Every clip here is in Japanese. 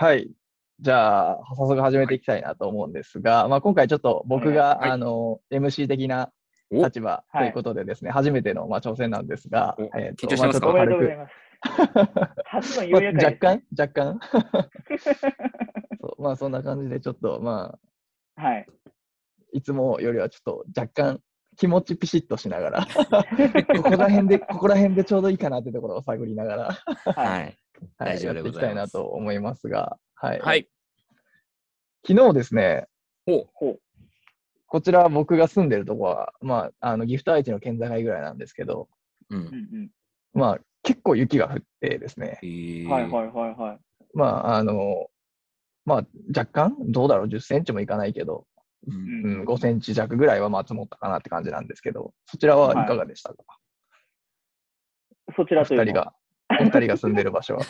はい。じゃあ、早速始めていきたいなと思うんですが、まあ、今回ちょっと僕が、はいあの、MC 的なお？立場ということでですね、初めての、まあ、挑戦なんですがお、えーと緊張してますか？あちょっと軽ます。初の若干若干 そうまあ、そんな感じで、ちょっと、まあ、はい。いつもよりはちょっと若干？気持ちピシッとしながら、ここら辺で、ここら辺でちょうどいいかなってところを探りながら、は。はいい。はい、大丈夫でやっていきたいなと思いますが、はい。はい。昨日ですね、ほほう。こちら僕が住んでるとこは、まあ、あの、岐阜と愛知の県境ぐらいなんですけど、う。う。うんんまあ、結構雪が降ってですね。はいはいはいはい。まあ、あの、まあ、若干、どうだろう、10センチもいかないけど、ううんうん、5センチ弱ぐらいはまあ積もったかなって感じなんですけど、そちらはいかがでしたか、そちらというの人が、お二人が住んでる場所は。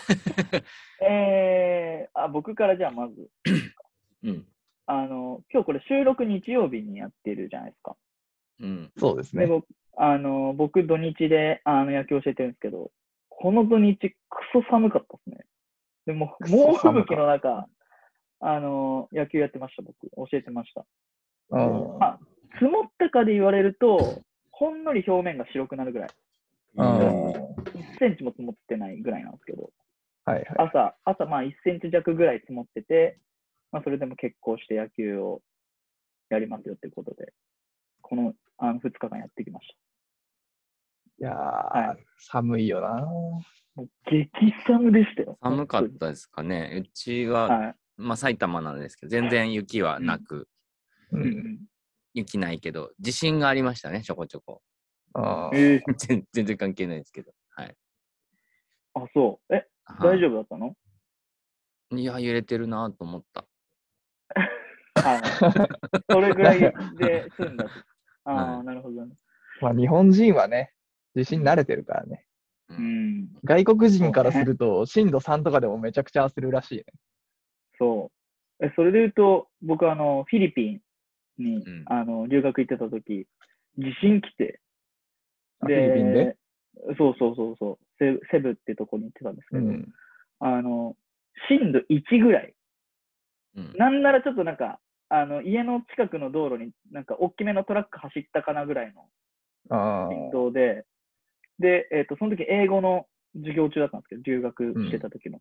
えー、あ、僕からじゃあまず、うん。あの、今日これ収録日曜日にやってるじゃないですか。うん。そうですね。で僕、あの、僕土日であの野球教えてるんですけど、この土日クソ寒かったですね。でも、猛吹雪の中、あの、野球やってました、僕。教えてました。うんまあ、積もったかで言われると、ほんのり表面が白くなるぐらい。うん1センチも積もってないぐらいなんですけど、はいはい。朝、朝まあ1センチ弱ぐらい積もってて、まあそれでも結構して野球をやりますよっていうことで、このあの2日間やってきましいやー、は寒いよな。た。もう激寒でしたよ。寒かったですかね。うちは、はい。まあ埼玉なんですけど、全然雪はなく、う。うんん雪ないけど、地震がありましたね、ちょこちょこ。あーえー、全全然関係ないですけど。はい。あ、そう。え、大丈夫だったの？夫いや、揺れてるなと思った。はい。それぐらいで 済んだと。ああ、はいなるほどね。まあ、日本人はね、地震慣れてるからね。ううんん。外国人からすると、震度3とかでもめちゃくちゃ焦るらしいね。そう。え、それで言うと、僕、あの、フィリピンに、うんあの、留学行ってた時、地震来て、あフィリピンで？そうそうそうそう、セセブってとこに行ってたんですけど、うん。あの、震度1ぐらい。うんなんならちょっとなんか、あの、家の近くの道路になんか大きめのトラック走ったかなぐらいのあ振動で、で、えっ、と、その時英語の授業中だったんですけど、留学してた時の。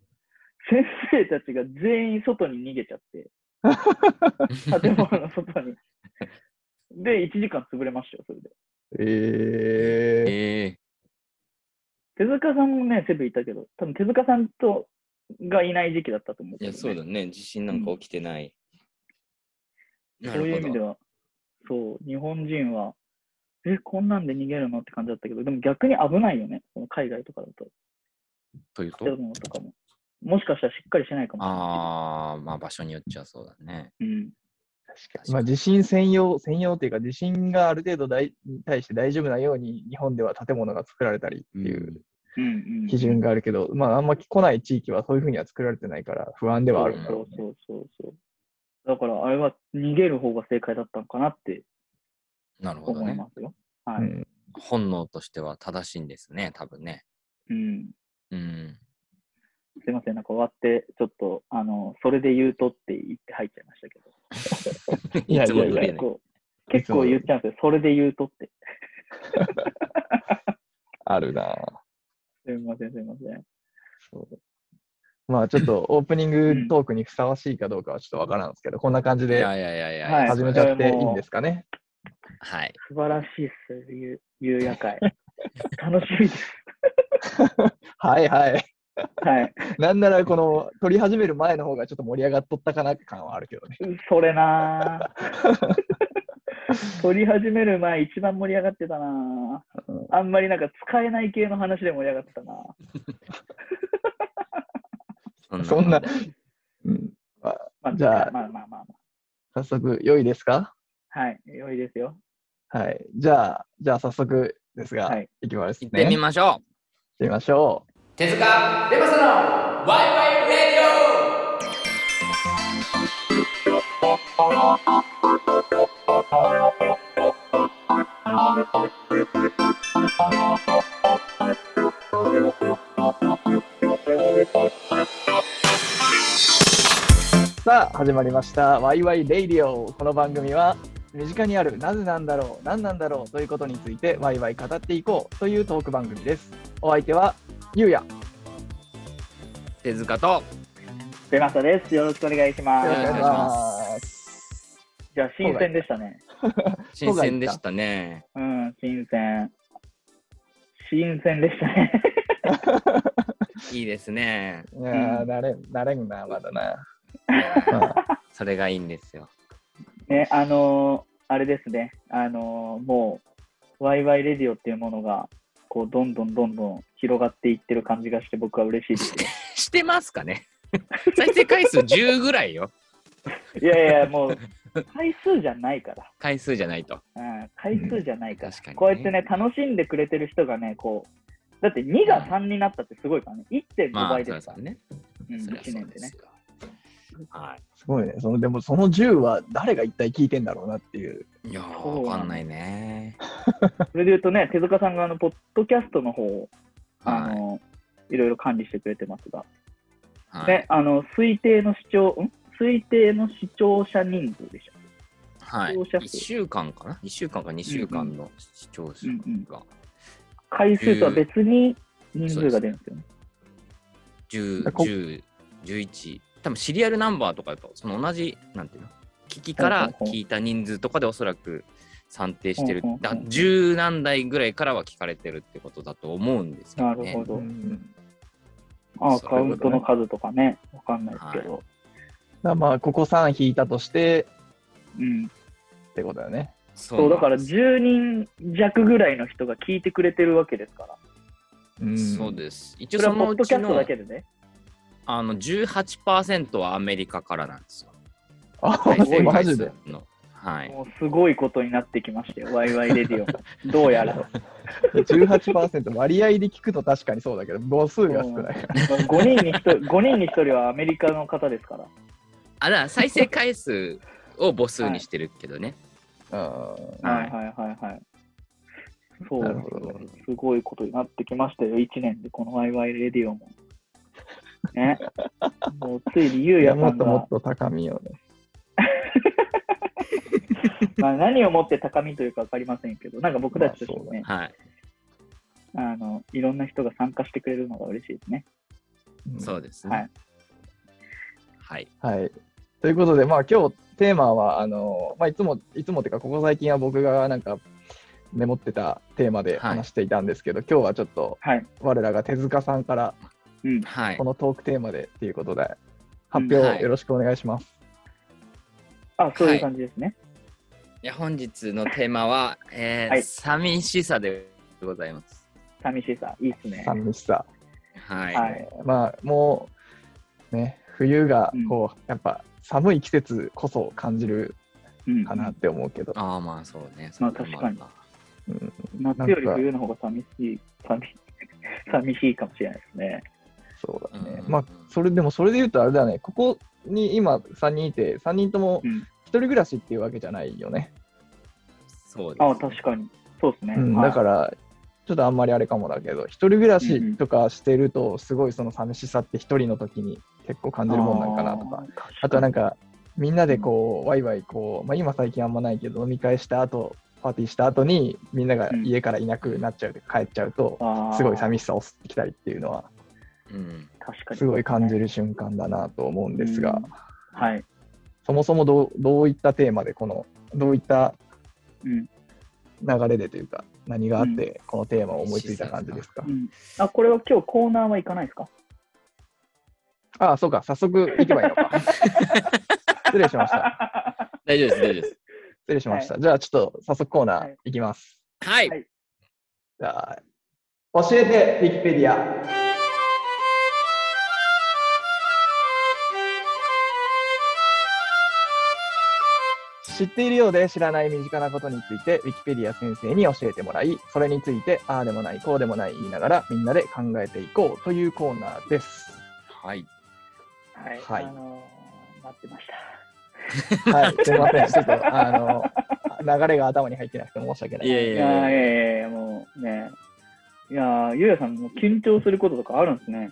先生たちが全員外に逃げちゃって、建物の外に。で、1時間潰れましたよ、それで。えー、ええ手塚さんもね、セブンいたけど、多分手塚さんとがいない時期だったと思うけど、いや、ね。そうだね。地震なんか起きてない。なそういう意。味では、そう、日本人は、え、こんなんで逃げるのって感じだったけど、でも逆に危ないよね、その海外とかだと。というと？も。もしかしたらしっかりしてないかもしれない。ああ、まあ場所によっちゃそうだね。うん。確かまあ、地震専用、専用っていうか、地震がある程度大に対して大丈夫なように、日本では建物が作られたりっていううんうん。基準があるけど、まあ、あんま来ない地域はそういうふうには作られてないから、不安ではあるんだろうね。そうそうそうそう。だから、あれは逃げる方が正解だったのかなってなるほどね。思いますよ。はい。うん本能としては正しいんですね、多分ね。うん。うん。すいません、なんか終わって、ちょっと、あの、それで言うとって言って入っちゃいましたけど。いやいつもいやいや通りね結構、結構言っちゃうんですよ。それで言うとって。あるなぁすいません、すいません。そうまあちょっとオープニングトークにふさわしいかどうかはちょっとわからんですけど、こんな感じでいやいやいやいや、はい始めちゃっていいんですかね？はい。素晴らしいっす夕夜会。楽しみです。はいはい。はい。なんならこの撮り始める前の方がちょっと盛り上がっとったかな感はあるけどね。それなぁ。撮り始める前、一番盛り上がってたなぁ。あんまりなんか使えない系の話で盛り上がってたなぁ。そんなうんまあまあ、じゃあまあまあまあま早速良いですか？あ。はい。良いですよ。はい。じゃあ、じゃあ早速ですが、はいい、きますね。行ってみましょう。行ってみましょう。手塚レマサのワイワイレデさあ始まりました。ワイワイレイディオ。この番組は身近にあるなぜなんだろう何なんだろうということについてワイワイ語っていこうというトーク番組です。お相手はゆうや手塚と、出ましたです。よろしくお願いします。よろしくお願いしますじゃあ、新鮮でしたね。新鮮でしたね。うん、新鮮。新鮮でしたね。いいですね。いやー慣れ慣れんなまだな、それがいいんですよ。ね、あのーあれですね。あのーもう、ワイワイレディオっていうものが、こう、どんどんどんどん広がっていってる感じがして、僕は嬉しいですよ。してますかね？再生回数10ぐらいよ。いやいや、もう、回数じゃないから。回数じゃないと。うん、回数じゃないから、確かにねこうやってね、楽しんでくれてる人がね、こう、だって2が3になったってすごいからね、1.5まあ、倍ですから、そりゃそうね。うん、1そりゃそう年でね。はい。すごいねそのでもその10は誰が一体聞いてんだろうなっていういやわかんないね。それで言うとね、手塚さんがあの、ポッドキャストの方を、あはの、いろいろ管理してくれてますが、い。はねい。、あの、推定の視聴、ん？推定の視聴者人数でしょ。はい、視聴者数1週間かな ?1 週間か2週間の視聴者うんうんが回数とは別に人数が出るんですよね。10、こ10、11、多分シリアルナンバーとかだと、その同じ、なんていうの？機器から聞いた人数とかでおそらく算定してる。だ10何台ぐらいからは聞かれてるってことだと思うんですけどね。なるほど。うんああ、そういうことねカウントの数とかね、わかんないですけど。だからまあここ3引いたとしてうん。ってことだよねそそう、だからなんです10人弱ぐらいの人が聞いてくれてるわけですから。うんそうです。一応そのうちポッドキャストのだけでね。あの18%はアメリカからなんですよ。あマジで？の。はい。もうすごいことになってきましたよ、ワイワイレディオも。どうやら。18%割合で聞くと確かにそうだけど母数が少ないから5人に1人、5人に1人はアメリカの方ですから。あ、ら再生回数を母数にしてるけどね。うんはいはいはいはい。そうなるほどすごいことになってきましたよ、1年で、このワイワイレディオも。ね。もうついにゆうやさんがもっともっ、と高みをね まあ、何をもって高みというか分かりませんけど、なんか僕たちとしてもね、はい。あのいろんな人が参加してくれるのが嬉しいですね。うんそうですはねい。はい。はい。ということで、まあ今日テーマは、あの、まあいつも、いつもっていうか、ここ最近は僕がなんかメモってたテーマではい話していたんですけど、今日はちょっとはい。我らが手塚さんからうん。はいこ。のトークテーマでっていうことで、発うん表はいよろしくお願いします。あ、そういう感じですね。いや本日のテーマは、えーはい寂しさでございます。寂しさ、いいっすね。寂しさ。はい。はいまあもう、ね、冬がうんこう、やっぱ寒い季節こそ感じるうんかなって思うけど、ああ、まあそうね。まあ確かにうん夏より冬の方が寂しい、寂しい 寂しいかもしれないですね。そうだね。うんまあ、それでもそれで言うとあれだね、ここに今3人いて、3人ともうん一人暮らしっていうわけじゃないよね。そうです。あ、確かに。そうですね。うん、はいだから、ちょっとあんまりあれかもだけど、一人暮らしとかしてると、すごいその寂しさって一人の時に結構感じるもんなんかなとか。ああとはなんか、みんなでこう、ワイワイこう、まあ今最近あんまないけど、飲み会した後、パーティーした後に、みんなが家からいなくなっちゃう、帰っちゃうと、すごい寂ししさを吸ってきたりっていうのは、うん。確かに。すごい感じる瞬間だなと思うんですが、うんはい。そもそもどうどういったテーマで、この、どういったうん。流れでというか、何があって、このテーマを思いついた感じですか？う。ん、あ、これは今日コーナーは行かないですか？ああ、そうか、早速行けばいいのか。失礼しました。大丈夫です、大丈夫です。失礼しました。じゃあ、ちょっと早速コーナーはい行きます。はい。はいじゃあ、教えて、ウィキペディア。知っているようで知らない身近なことについて、ウィキペディア先生に教えてもらい、それについて、ああでもない、こうでもない言いながら、みんなで考えていこうというコーナーです。はい。はい。はいあのー待ってました。はい、すみません。ちょっと、あの、流れが頭に入ってなくて申し訳ない。いやいいやーいやいやいや、もうね。いやーゆうやさんも緊張することとかあるんですね。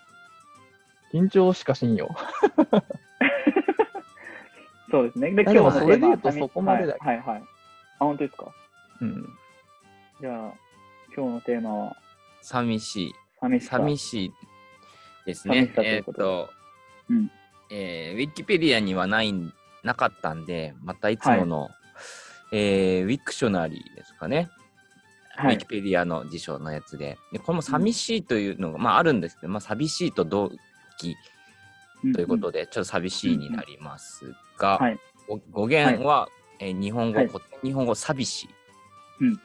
緊張しかしんよ。そうですね。で、やでものそれで言うとそこまでだはい、はい、はい。あ、本当ですか？うん。じゃあ、今日のテーマは、寂しい。寂しさ。寂しいですねえーっとと、うんえーウィキペディアにはないんなかったんで、またいつもの、えーウィクショナリーですかね。はいウィキ。ペディアの辞書のやつで。でこれも寂しいというのが、まああるんですけど、まあ寂しいと同義ということで。で、ちょっと寂しいになりますが、はい。ご語源は、えー日本語、はい日本語寂しい、うん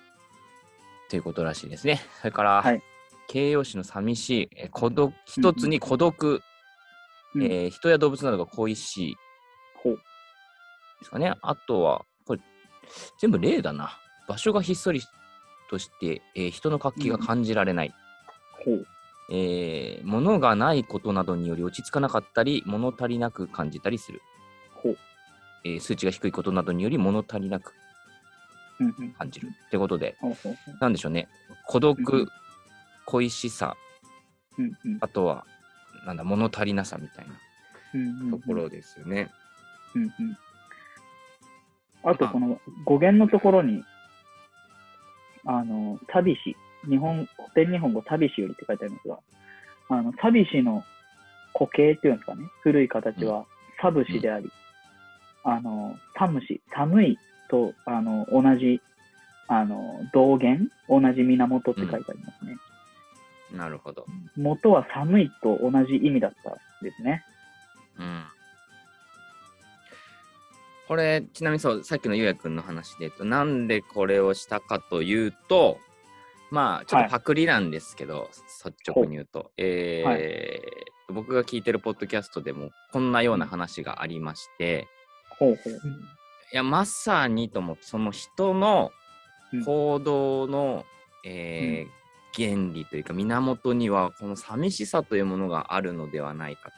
ということらしいですね。それから、はい形容詞の寂しい、えー孤独一つに孤独、うんえー人や動物などが恋しいほう。ですかね。あとは、これ、全部例だな。場所がひっそりとして、えー人の活気が感じられない。ほう。えー物がないことなどにより落ち着かなかったり、物足りなく感じたりする。ほう。えー数値が低いことなどにより物足りなくうんうん。感じる。ってことで、ほうほうほうなんでしょうね。孤うん独、恋しさ、うんうんあとは、なんだ、物足りなさみたいなうんうんうんところですよね。うんうんあと、この語源のところに、あの、寂し、日本、古典日本語寂しよりって書いてありますが、あの、寂しの固形っていうんですかね、古い形は、サブシであり、あの、寒し、寒いと、あの、同じ、あの、同源、同じ源って書いてありますね。なるほど。元は寒いと同じ意味だったんですね。うん。これ、ちなみにそう、さっきのゆうやくんの話で言うと、なんでこれをしたかというと、まあ、ちょっとパクリなんですけど、率直に言うと、えー僕が聞いてるポッドキャストでも、こんなような話がありまして、ほうほう。いや、まさにと思って、その人のうん。行動の、えー原理というか、源には、この寂しさというものがあるのではないか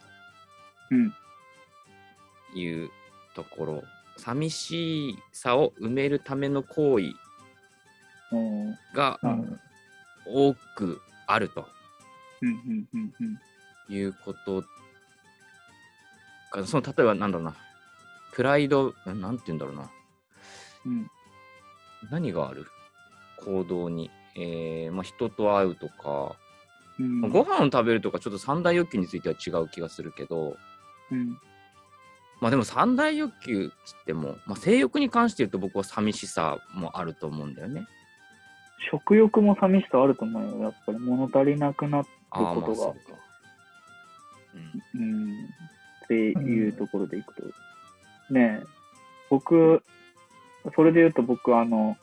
うん。というところ、寂しさを埋めるための行為うん。が多くあると。いうことが、その例えばなんだろうな、プライド、ななんて言うんだろうな、うん。何がある？行動に、えーまあ、人と会うとか、うん。まあご飯を食べるとかちょっと三大欲求については違う気がするけど、うん。まあでも三大欲求っつっても、まあ、性欲に関して言うと僕は寂しさもあると思うんだよね。食欲も寂しさあると思うよ。やっぱり物足りなくなっああ、ことがうんうん。っていうところでいくと。ねえ、僕、それで言うと僕、あの、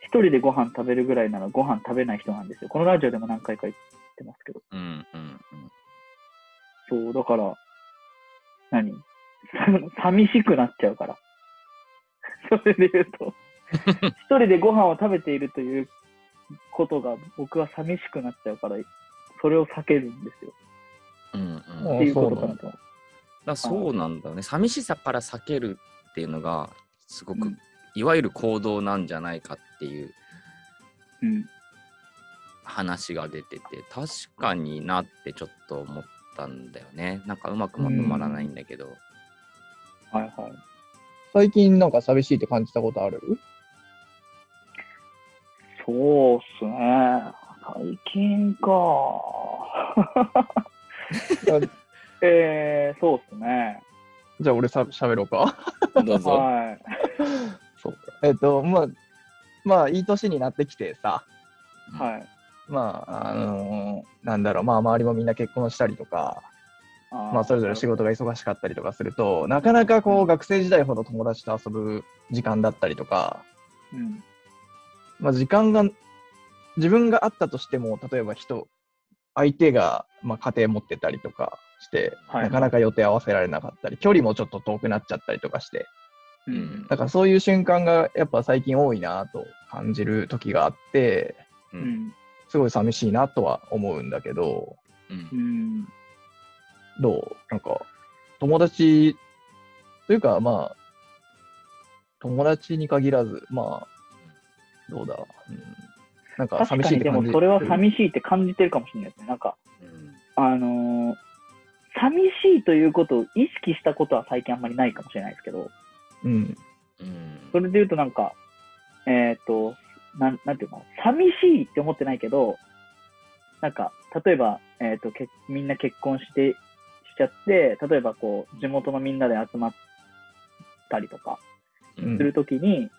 一人でご飯食べるぐらいならご飯食べない人なんですよ。このラジオでも何回か言ってますけど。うんうんそう、だから、何？寂しくなっちゃうから。それで言うと、一人でご飯を食べているということが僕は寂しくなっちゃうから、それを避けるんですよ。うん。うんっていうことかなと。だそうなんだよね。寂しさから避けるっていうのが、すごく、うんいわゆる行動なんじゃないかっていううん。話が出てて、確かになってちょっと思ったんだよね。なんかうまくまとまらないんだけど。はいはい。最近なんか寂しいって感じたことある？そうっすね。最近か。えー、そうっすね。じゃあ俺さ喋ろうか。どうぞ。はい。そうか。えっと、まあ、まあ、いい年になってきてさ、はい。まあ、あのなんだろう、まあ、周りもみんな結婚したりとか、あーまあ、それぞれ仕事が忙しかったりとかすると、なかなかこう、学生時代ほど友達と遊ぶ時間だったりとか、うん。まあ、時間が、自分があったとしても、例えば人、相手が、まあ、家庭持ってたりとかして、はいなかなか予定合わせられなかったり、距離もちょっと遠くなっちゃったりとかして、ううんん。だからそういう瞬間がやっぱ最近多いなと感じる時があって、う。うんん。すごい寂しいなとは思うんだけど、うんうん。どう？なんか、友達というか、まあ、友達に限らず、まあ、どうだ、うん、なんか確かにで寂しいって感じ。もそれは寂しいって感じてるかもしれないですね。なんか、うん。あのー寂しいということを意識したことは最近あんまりないかもしれないですけど、うん。うん。それで言うとなんか、えっ、と、なん、なんていうの？寂しいって思ってないけど、なんか、例えば、えっ、とけ、みんな結婚して、しちゃって、例えばこう、地元のみんなで集まったりとかうん。するときに、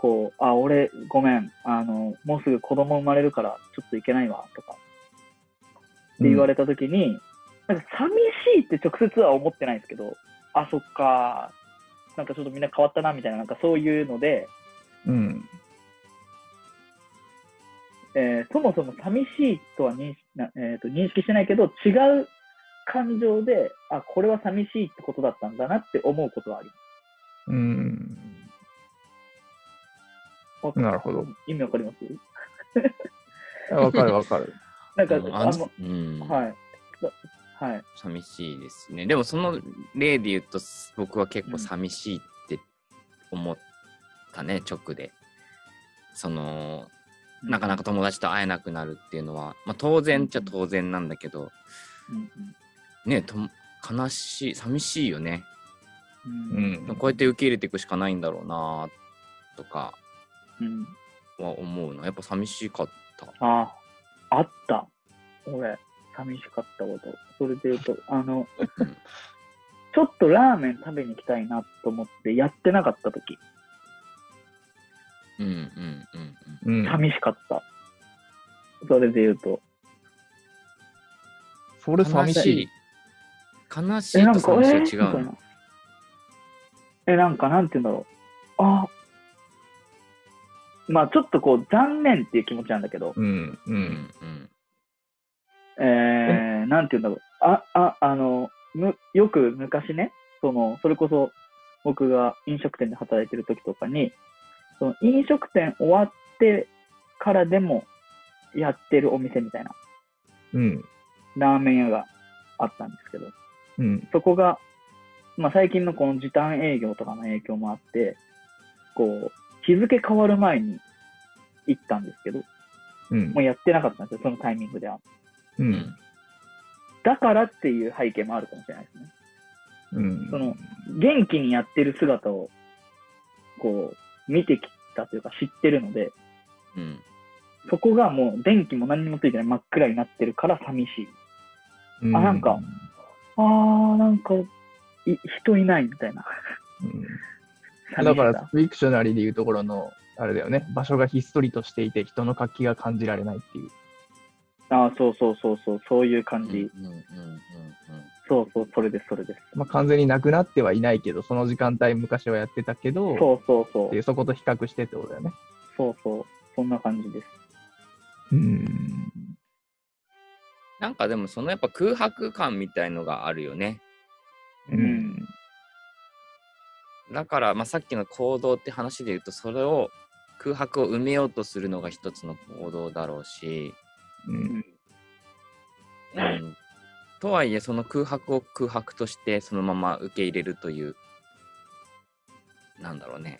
こう、あ、俺、ごめん、あの、もうすぐ子供生まれるから、ちょっと行けないわ、とか、って言われたときに、なんか寂しいって直接は思ってないんですけど、あ、そっか、なんかちょっとみんな変わったな、みたいな、なんかそういうので、うん。えーそもそも寂しいとは認識な、えーと認識してないけど、違う感情で、あ、これは寂しいってことだったんだなって思うことはありまうん。す。なるほど。意味わかります？わかるわかる。なんか、うんあの、うんはい。はい。寂しいですね。でもその例で言うと、僕は結構寂しいって思ったね、直で。その、なかなか友達と会えなくなるっていうのは、まあ、当然っちゃ当然なんだけど、うんねと悲しい、寂しいよね。うんうん。こうやって受け入れていくしかないんだろうなとかうんは思うの。やっぱ寂しかった。あ、あった。俺、寂しかったこと。それで言うと、あの、うんちょっとラーメン食べに行きたいなと思ってやってなかった時うんうんうんうん。うん。寂しかった。それで言うと。それ寂しい。悲しいえ、なんか、と寂えしいは違うの？みたいな。え、なんか、なんて言うんだろう。あ、まあ、ちょっとこう、残念っていう気持ちなんだけど、うん。う。うんんえー、なんて言うんだろう。あ、あ、あの、む、よく昔ね、その、それこそ、僕が飲食店で働いてる時とかに、その飲食店終わってからでもやってるお店みたいな、うん。ラーメン屋があったんですけど、うん。そこが、まあ、最近のこの時短営業とかの影響もあって、こう、日付変わる前に行ったんですけど、うんもう。やってなかったんですよ、そのタイミングでは。う。うんん。だからっていう背景もあるかもしれないですね。うん。その、元気にやってる姿を、こう、見てきたというか知ってるので、うん。そこがもう電気も何にもついてない真っ暗になってるから寂しい。うん、あなんかあー、なんか、い人いないみたいな。うんだから、フィクショナリーでいうところの、あれだよね、場所がひっそりとしていて、人の活気が感じられないっていう。あーそうそうそうそう、そういう感じ。うんうんうんうんそうそう、それです、それです。まあ、完全になくなってはいないけど、その時間帯昔はやってたけど、そうそうそっていうう、そこと比較してってことだよね。そうそう、そんな感じです。うん。なんかでもそのやっぱ空白感みたいのがあるよね。ううんん。だから、まあ、さっきの行動って話で言うとそれを空白を埋めようとするのが一つの行動だろうし、うん。うん、とはいえその空白を空白としてそのまま受け入れるというなんだろうね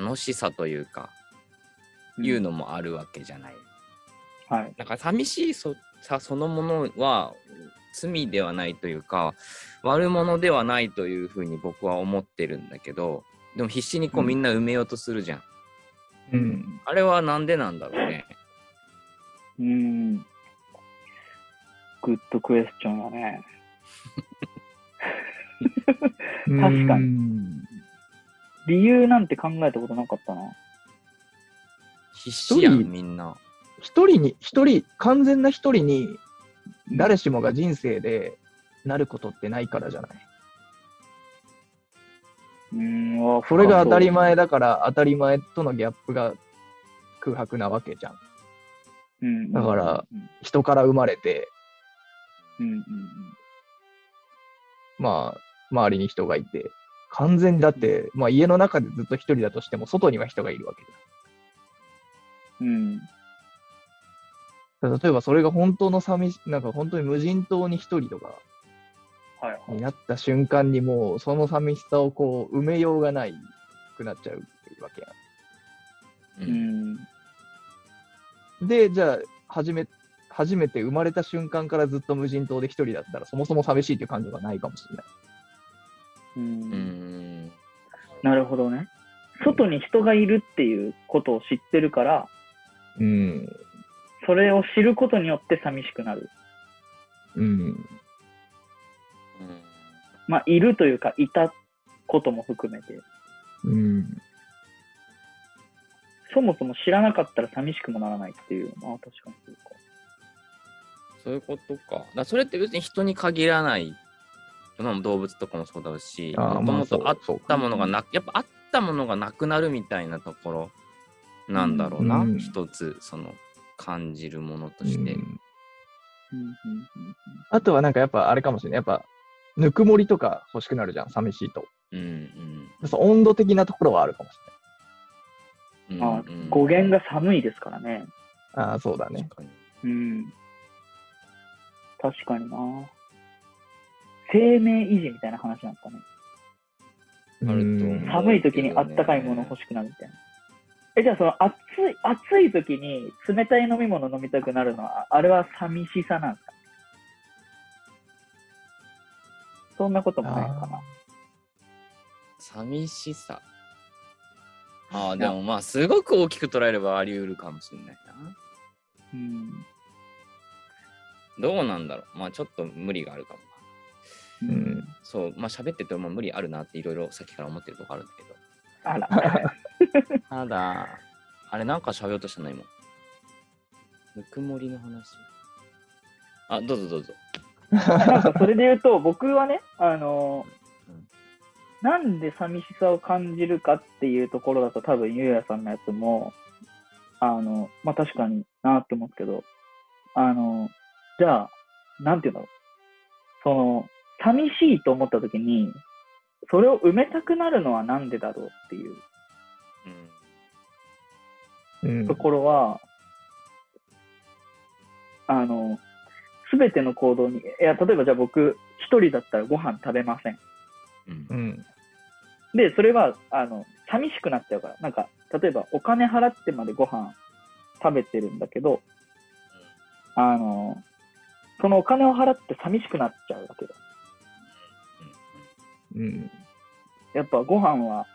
楽しさというか、いうのもあるわけじゃない。はい。だから寂しいそさそのものは罪ではないというか悪者ではないというふうに僕は思ってるんだけどでも必死にこううんみんな埋めようとするじゃん。うん。あれはなんでなんだろうね。うーん。グッドクエスチョンやね。確かにに。理由なんて考えたことなかったな。必死や一人んみんな。一人に、一人、完全な一人に、誰しもが人生でなることってないからじゃない。うーん、あそれが当たり。深前だから、当たり前とのギャップが空白なわけじゃん。そううんだから、うん人から生まれて、うんうんまあ、周りに人がいて、完全にだって、まあ家の中でずっと一人だとしても、外には人がいるわけうん。うん。だ。例えばそれが本当の寂し、なんか本当に無人島に一人とか。になった瞬間にもう、その寂しさをこう、埋めようがないくなっちゃうわけやううんん。ん。で、じゃあ、始め、初めて生まれた瞬間からずっと無人島で一人だったら、そもそも寂しいっていう感情がないかもしれない。う。うんん。なるほどね。外に人がいるっていうことを知ってるから、うん。それを知ることによって寂しくなる。うん。うんまあ、いるというか、いたことも含めて。うん。そもそも知らなかったら寂しくもならないっていう。まあ、確かにそうか。そういうことか。だそれって別に人に限らない。まあ動物とかもそうだし、もともとあったものがな、やっぱあったものがなくなるみたいなところなんだろうな。うん一つ、その感じるものとうんして。うんうんうんあとはなんかやっぱあれかもしれない。やっぱ、ぬくもりとか欲しくなるじゃん、寂しいと。うんうんそう温度的なところはあるかもしうん。あうんうん語源が寒いですからね。れない。ああ、そうだね。確かにうん。確かにな。生命維持みたいな話なんですかね。あると思ううん寒い時にあったかいもの欲しくなるみたいな。え、じゃあその暑い、暑い時に冷たい飲み物飲みたくなるのは、あれは寂しさなんですか？そんなこともないのかな。寂しさ。ああ、でもまあ、すごく大きく捉えればあり得るかもしれないな。うん。どうなんだろう。まあ、ちょっと無理があるかもな。うん。そう、まあ、喋ってても無理あるなっていろいろさっきから思ってるとこあるんだけど。あら。ただ、あれなんか喋ろうとしたの今。ぬくもりの話。あ、どうぞどうぞ。なんかそれで言うと、僕はね、あのうんなんで寂しさを感じるかっていうところだと、多分ゆうやさんのやつも、あの、まあ、確かになって思うけど、あの、じゃあ、なんていうんだろう。その、寂しいと思った時に、それを埋めたくなるのはなんでだろうっていううん。うんところは、あの、すべての行動に、いや、例えばじゃあ僕、一人だったらご飯食べません。うんう。ん。で、それは、あの、寂しくなっちゃうから。なんか、例えばお金払ってまでご飯食べてるんだけど、あの、そのお金を払って寂しくなっちゃうわけだ。うん。やっぱご飯は、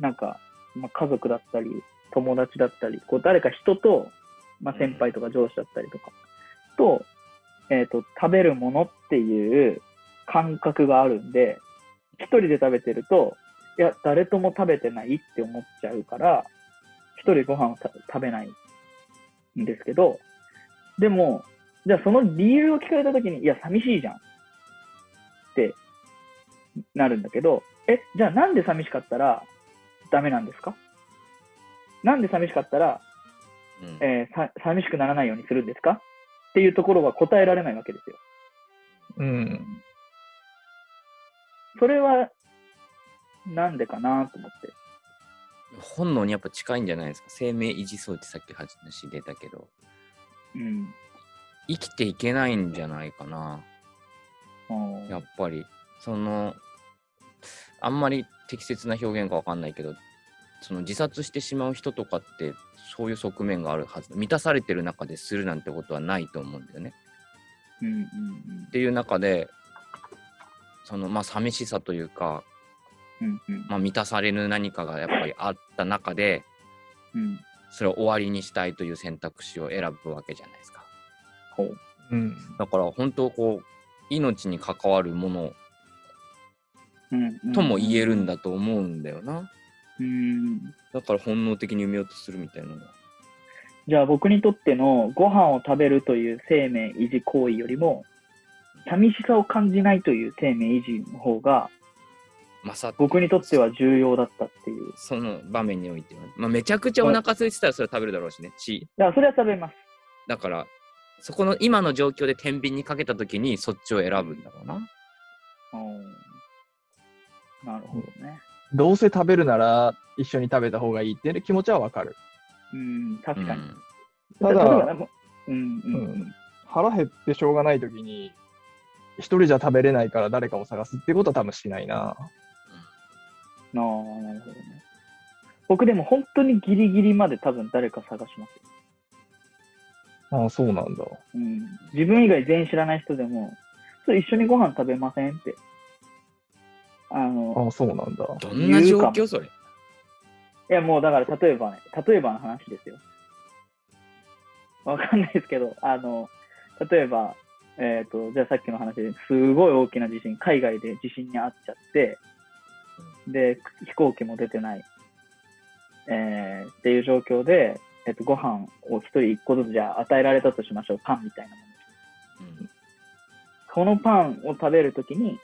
なんか、まあ、家族だったり、友達だったり、こう誰か人と、まあ、先輩とか上司だったりとか、と、えっ、と、食べるものっていう感覚があるんで、一人で食べてると、いや、誰とも食べてないって思っちゃうから、一人ご飯をた食べないんですけど、でも、じゃあその理由を聞かれたときに、いや、寂しいじゃんってなるんだけど、え、じゃあなんで寂しかったらダメなんですか？なんで寂しかったら、うんえーさ寂しくならないようにするんですか？っていうところは答えられないわけですよ。うん。それは、なんでかなと思って。本能にやっぱ近いんじゃないですか？生命維持装置さっき話出たけど、うん。生きていけないんじゃないかな。やっぱり、その、あんまり適切な表現かわかんないけど、その自殺してしまう人とかって、そういう側面があるはず。満たされてる中でするなんてことはないと思うんだよね。うんうんっていう中で、その、まあ、寂しさというか、うんうんまあ、満たされぬ何かがやっぱりあった中で、うんそれを終わりにしたいという選択肢を選ぶわけじゃないですか。ほううん。だから本当こう、命に関わるものとも言えるんだと思うんだよな。うんだから本能的に埋めようとするみたいなのは。じゃあ僕にとってのご飯を食べるという生命維持行為よりも、寂しさを感じないという生命維持の方が、僕にとっては重要だったっていう。その場面においては、まあ、めちゃくちゃお腹空いてたらそれは食べるだろうしね。し、だからそれは食べます。だから、そこの今の状況で天秤にかけたときにそっちを選ぶんだろうな。うんなるほどね。どうせ食べるなら一緒に食べた方がいいっていう気持ちはわかる。うん、確かに。うんただううん。腹減ってしょうがないときに、一人じゃ食べれないから誰かを探すってことは多分しないな。ああ、なるほどね。僕でも本当にギリギリまで多分誰か探しますよ。ああ、そうなんだ。うん。自分以外全員知らない人でも、一緒にご飯食べません？って。あの、ああ、そうなんだ。どんな状況それ？いやもうだから例えばね、例えばの話ですよ。わかんないですけど、あの、例えば、えっ、と、じゃあさっきの話ですごい大きな地震、海外で地震に遭っちゃって、で、飛行機も出てない、えーっていう状況で、えっ、と、ご飯を一人一個ずつじゃあ与えられたとしましょう。パンみたいなもの。うんこのパンを食べるときに、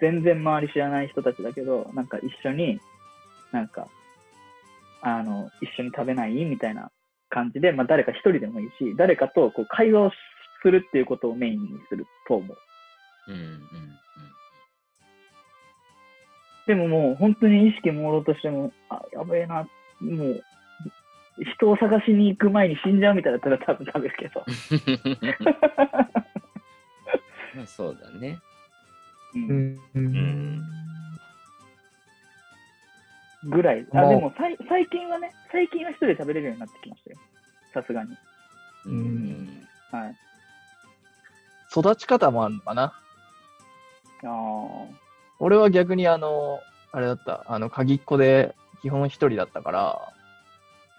全然周り知らない人たちだけど、なんか一緒に、なんか、あの、一緒に食べない？みたいな感じで、まあ誰か一人でもいいし、誰かとこう会話をするっていうことをメインにすると思う。うんうんでももう本当に意識朦朧としても、あ、やべえな、もう、人を探しに行く前に死んじゃうみたいだったら多分食べるけど。まあそうだね。う、うんん。うんぐらい。あ、まあでもさい最近はね、最近は一人で食べれるようになってきましたよ。さすがに。ううんんはい。育ち方もあるのかな。ああ。俺は逆にあの、あれだった、あの、鍵っ子で基本一人だったから、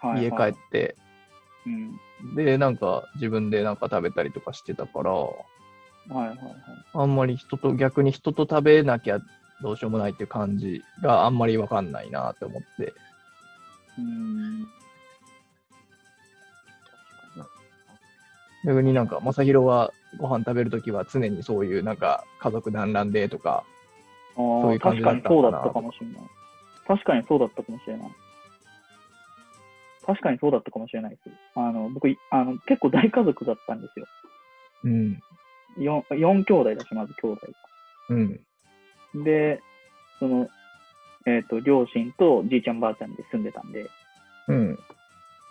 はい、家帰はい。って、うん。で、なんか自分でなんか食べたりとかしてたから、はいはいはい。あんまり人と、逆に人と食べなきゃどうしようもないっていう感じがあんまりわかんないなって思って。うーん。逆になんか、正宏はご飯食べるときは常にそういうなんか家族団らんでとか、あそういあ、う感じだった確かにそうだったかもしれない。確かにそうだったかもしれない。確かにそうだったかもしれないです。あの、僕、いあの、結構大家族だったんですよ。うん、4、四兄弟だし、まず兄弟うん、が。で、その、えっ、と、両親とじいちゃんばあちゃんで住んでたんで、うん、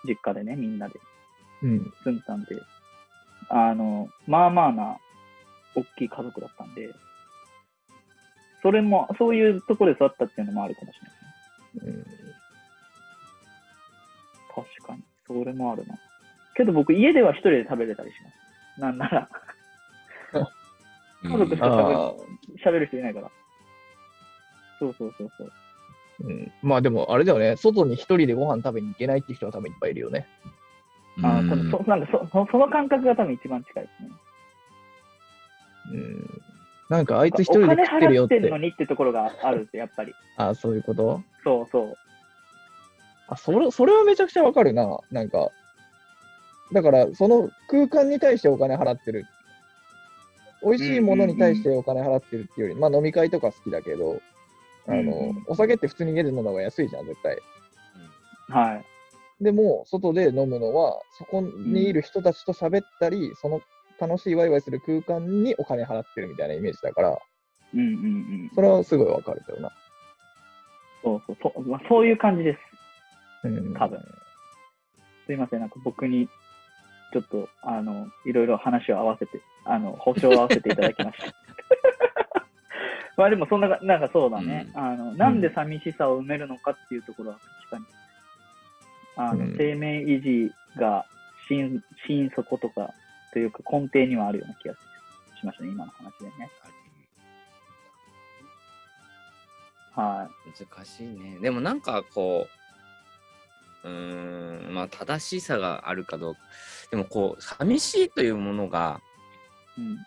実家でね、みんなでうん、住んでたんで、あの、まあまあな、大きい家族だったんで、それも、そういうところで育ったっていうのもあるかもしれないね。うん確かに。それもあるな。けど僕、家では一人で食べれたりします。なんなら、家族しかあ喋る喋る人いないから。そうそうそうそう。うん、まあでもあれだよね、外に一人でご飯食べに行けないって人は多分いっぱいいるよね。あ多分そなんかそそその感覚が多分一番近いですね。うん、なんかあいつ一お金人で食ってるよって払ってんの。にってところがあるんですよ、やっぱり。あそういうこと？そうそう。あそれそれはめちゃくちゃわかるな。なんか、だからその空間に対してお金払ってる。美味しいものに対してお金払ってるっていうより、まあ飲み会とか好きだけど、あの、お酒って普通に家で飲んだ方が安いじゃん、絶対。はい。でも、外で飲むのは、そこにいる人たちと喋ったり、その楽しいワイワイする空間にお金払ってるみたいなイメージだから、うんうんうん。それはすごいわかるけどな。そうそうそう、まあ、そういう感じです。うん、多分すいません、なんか僕にちょっと、あの、いろいろ話を合わせて、あの、保証を合わせていただきました。まあでもそんなか、なんかそうだね、うんあの、なんで寂しさを埋めるのかっていうところは確かに、あの、うん生命維持が心、心底とか、というか根底にはあるような気がしましたね、今の話でね。は難しいね。でもなんかこう、うーん、まあ正しさがあるかどうか。でもこう、寂しいというものが、い。うん。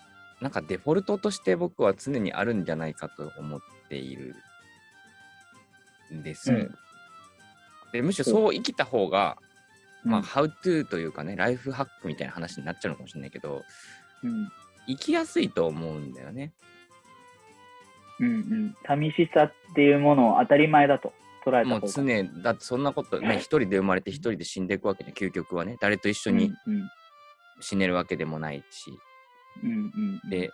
なんかデフォルトとして僕は常にあるんじゃないかと思っているんですよ。うんでむしろそう生きた方が、まあ、うん how to というかね、ライフハックみたいな話になっちゃうのかもしれないけど、うん。生きやすいと思うんだよね。うんうん。寂しさっていうものを当たり前だと捉えたもう常、だってそんなこと、ね、一人で生まれて一人で死んでいくわけで、究極はね、誰と一緒にうん死ねるわけでもないし、うんうんうん、で、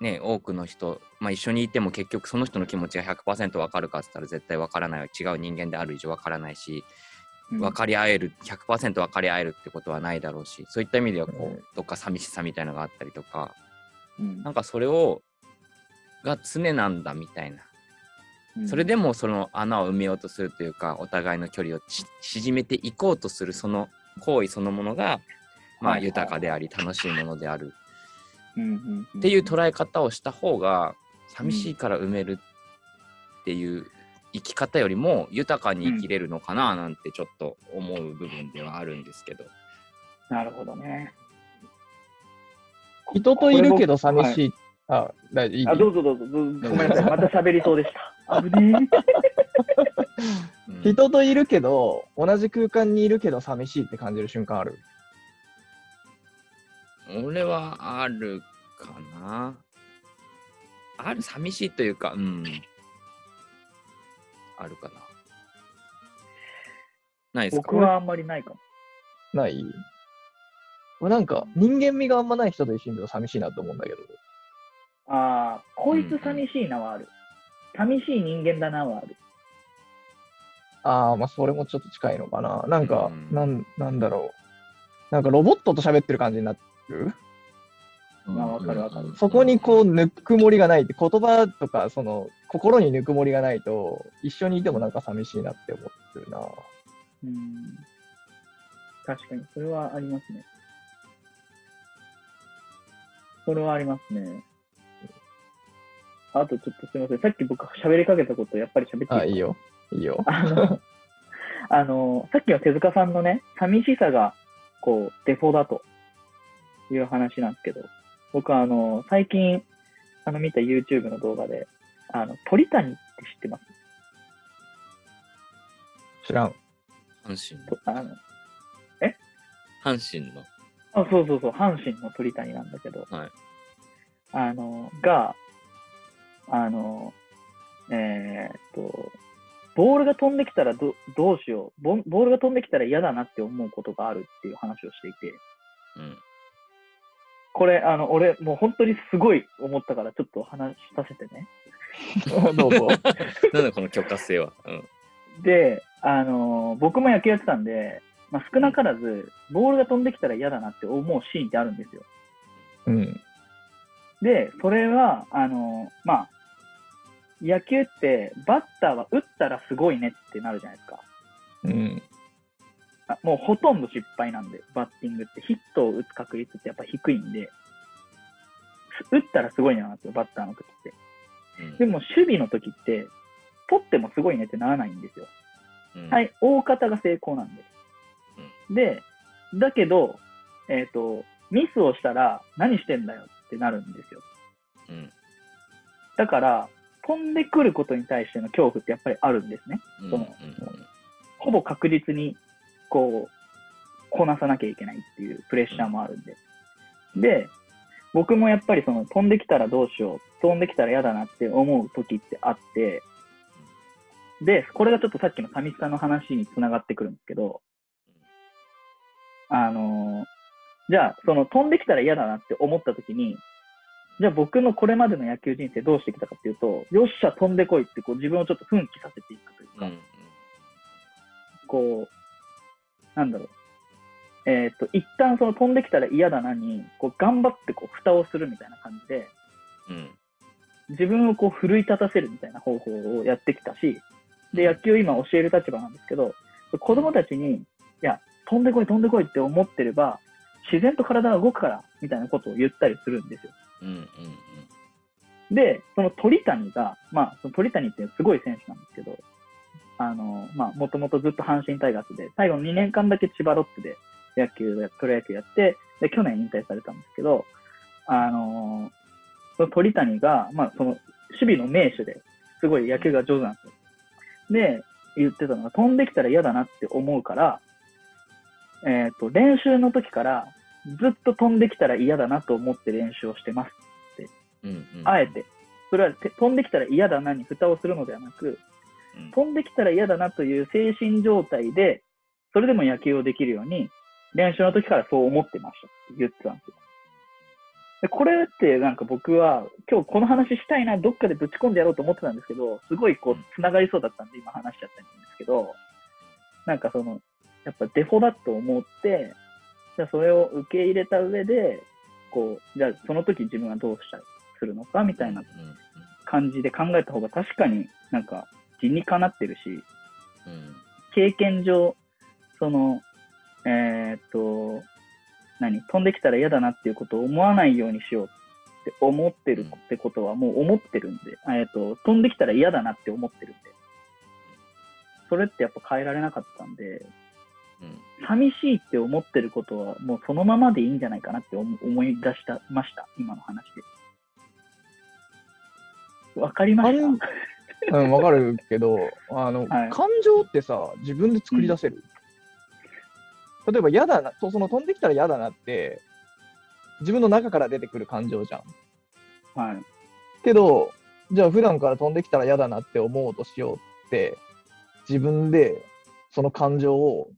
ね、多くの人、まあ、一緒にいても結局その人の気持ちが100%分かるかって言ったら絶対分からない。違う人間である以上分からないしうん。分かり合える100%分かり合えるってことはないだろうしそういった意味ではこうどっか寂しさみたいなのがあったりとかうん。なんかそれをが常なんだみたいな。うん。それでもその穴を埋めようとするというかお互いの距離をち縮めていこうとするその行為そのものがまあ、豊かであり楽しいものであるっていう捉え方をした方が寂しいから埋めるっていう生き方よりも豊かに生きれるのかななんてちょっと思う部分ではあるんですけど。なるほどね。人といるけど寂しい。あ、大丈夫。どうぞどうぞ。ごめんなさい。また喋りそうでした。危ねうん 人といるけど、同じ空間にいるけど寂しいって感じる瞬間ある？俺はあるかな。ある、寂しいというか、うん。あるかな。ないえ。ですか？僕はあんまりないかも。ない？なんか、人間味があんまない人と一緒にいると寂しいなと思うんだけど。ああ、こいつ寂しいなはある。寂しい人間だなはある。ああ、まあ、それもちょっと近いのかな。なんか、うんなん、なんだろう。なんか、ロボットと喋ってる感じになってる。まあわかるわかるそこにこう、ぬくもりがないって、言葉とか、その、心にぬくもりがないと、一緒にいてもなんか寂しいなって思ってるな。うん。確かに、それはありますね。それはありますね。あとちょっとすみません。さっき僕喋りかけたことやっぱり喋ってあ、いいよ。いいよ。あの、あの、さっきの手塚さんのね、寂しさが、こう、デフォだという話なんですけど、僕はあの、最近、あの、見た YouTube の動画で、あの、鳥谷って知ってます？知らん。阪神のとあの阪神の。あ、そうそうそう、阪神の鳥谷なんだけど、はいあの、が、あの、えーっと、ボールが飛んできたらどどうしようボン、ボールが飛んできたら嫌だなって思うことがあるっていう話をしていて、うん。これ、あの、俺、もう本当にすごい思ったから、ちょっと話させてね。どうぞ。なんだこの許可性は。うん。で、あの、僕も野球やってたんで、まあ、少なからず、ボールが飛んできたら嫌だなって思うシーンってあるんですよ。うん。で、それは、あの、まあ、野球って、バッターは打ったらすごいねってなるじゃないですか。うん。あもうほとんど失敗なんで、バッティングって。ヒットを打つ確率ってやっぱ低いんで、打ったらすごいねなんですよ、バッターの時って。うんでも、守備の時って、取ってもすごいねってならないんですよ。うんはい、大方が成功なんで。で、だけど、えっ、と、ミスをしたら何してんだよってなるんですよ。うんだから、飛んでくることに対しての恐怖ってやっぱりあるんですね。うんそのほぼ確実に、こう、こなさなきゃいけないっていうプレッシャーもあるんで。で、僕もやっぱりその飛んできたらどうしよう、飛んできたら嫌だなって思う時ってあって、で、これがちょっとさっきの寂しさの話につながってくるんですけど、あのーじゃあ、その飛んできたら嫌だなって思った時に、じゃあ僕のこれまでの野球人生どうしてきたかっていうと、よっしゃ飛んでこいってこう自分をちょっと奮起させていくというか、うんこう、なんだろう。えっ、と、一旦その飛んできたら嫌だなに、こう頑張ってこう蓋をするみたいな感じで、うん自分をこう奮い立たせるみたいな方法をやってきたし、で、野球を今教える立場なんですけど、子供たちに、いや、飛んでこい飛んでこいって思ってれば、自然と体が動くから、みたいなことを言ったりするんですよ。うんうんで、その鳥谷が、まあ、その鳥谷ってすごい選手なんですけど、あの、まあ、もともとずっと阪神タイガースで、最後の2年間だけ千葉ロッテで野球や、プロ野球やって、で、去年引退されたんですけど、あのその鳥谷が、まあ、その、守備の名手ですごい野球が上手なんですよ。で、言ってたのが、飛んできたら嫌だなって思うから、えっ、と、練習の時から、ずっと飛んできたら嫌だなと思って練習をしてます。うんうんあえて。それはて飛んできたら嫌だなに蓋をするのではなく、うん飛んできたら嫌だなという精神状態で、それでも野球をできるように、練習の時からそう思ってましたって言ってたんですよ。でこれってなんか僕は今日この話したいな、どっかでぶち込んでやろうと思ってたんですけど、すごいこううん、つながりそうだったんで今話しちゃったんですけど、なんかその、やっぱデフォだと思って、じゃあそれを受け入れた上で、こう、じゃあその時自分はどうしたするのかみたいなうん。感じで考えた方が確かになんか理にかなってるし、うん。経験上、その、えーっと、何飛んできたら嫌だなっていうことを思わないようにしようって思ってるってことはもう思ってるんで、えっと、飛んできたら嫌だなって思ってるんで、それってやっぱ変えられなかったんで、うん。寂しいって思ってることはもうそのままでいいんじゃないかなって思思い出したました、今の話で。わかりました？うん、わかるけど、あの、はい感情ってさ、自分で作り出せる？例えば嫌だな、とその飛んできたら嫌だなって、自分の中から出てくる感情じゃん。はい。けど、じゃあ普段から飛んできたら嫌だなって思おうとしようって、自分でその感情を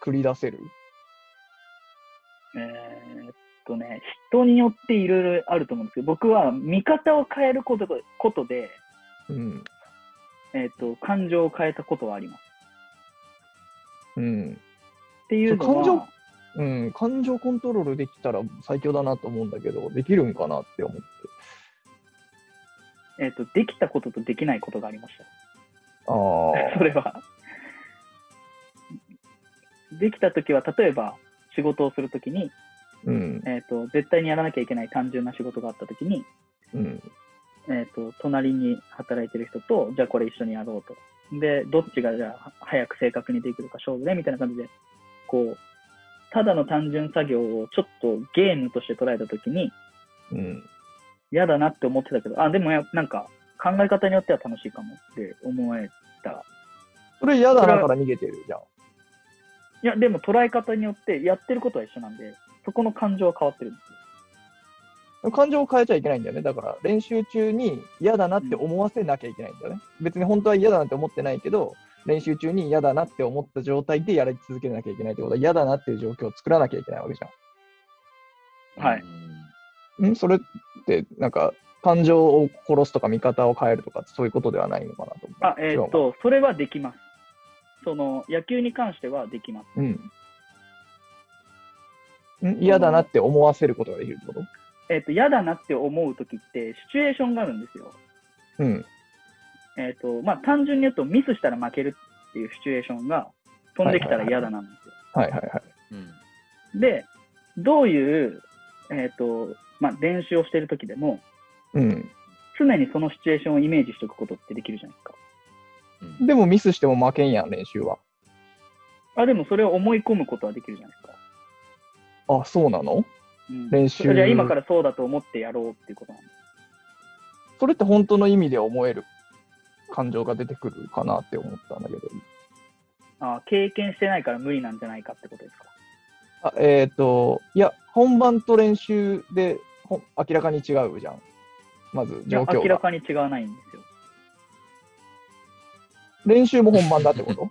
作り出せる？えーっとね、人によっていろいろあると思うんですけど、僕は見方を変えることことで、うん。えーっと、感情を変えたことはあります。うん。っていうのは、感情うん。感情コントロールできたら最強だなと思うんだけど、できるんかなって思って。えーっと、できたこととできないことがありました。ああ。それは。できたときは、例えば仕事をするときに、うん。えーっと、絶対にやらなきゃいけない単純な仕事があったときに、うん。えー、と隣に働いてる人と、じゃあこれ一緒にやろうと。で、どっちがじゃあ早く正確にできるか勝負でみたいな感じで、こう、ただの単純作業をちょっとゲームとして捉えたときに、うん。嫌だなって思ってたけど、あ、でもやなんか考え方によっては楽しいかもって思えた。それ嫌だなから逃げてるじゃん。いや、でも捉え方によってやってることは一緒なんで、そこの感情は変わってるんですよ。感情を変えちゃいけないんだよね。だから練習中に嫌だなって思わせなきゃいけないんだよね。別に本当は嫌だなって思ってないけど、練習中に嫌だなって思った状態でやり続けなきゃいけないってことは嫌だなっていう状況を作らなきゃいけないわけじはいうんゃん。んそれってなんか感情を殺すとか見方を変えるとかそういうことではないのかなと思う。あ、えっ、と、それはできます。その、野球に関してはできます。違う。ん嫌だなって思わせることができるってこと？えっ、と、嫌だなって思うときって、シチュエーションがあるんですよ。うん。えっ、と、まあ、単純に言うと、ミスしたら負けるっていうシチュエーションが飛んできたら嫌だなんですよ。はいはいはい。うんで、どういう、えっ、と、まあ、練習をしているときでも、うん。常にそのシチュエーションをイメージしておくことってできるじゃないですか。うんでもミスしても負けんやん、練習は。あ、でもそれを思い込むことはできるじゃないですか。あ、そうなの？うん、練習それじゃあ今からそうだと思ってやろうっていうことなんです。それって本当の意味で思える感情が出てくるかなって思ったんだけど。あ経験してないから無理なんじゃないかってことですか。あえっ、と、いや、本番と練習でほん明らかに違うじゃん。まず状況が。明らかに違わないんですよ。練習も本番だってこと？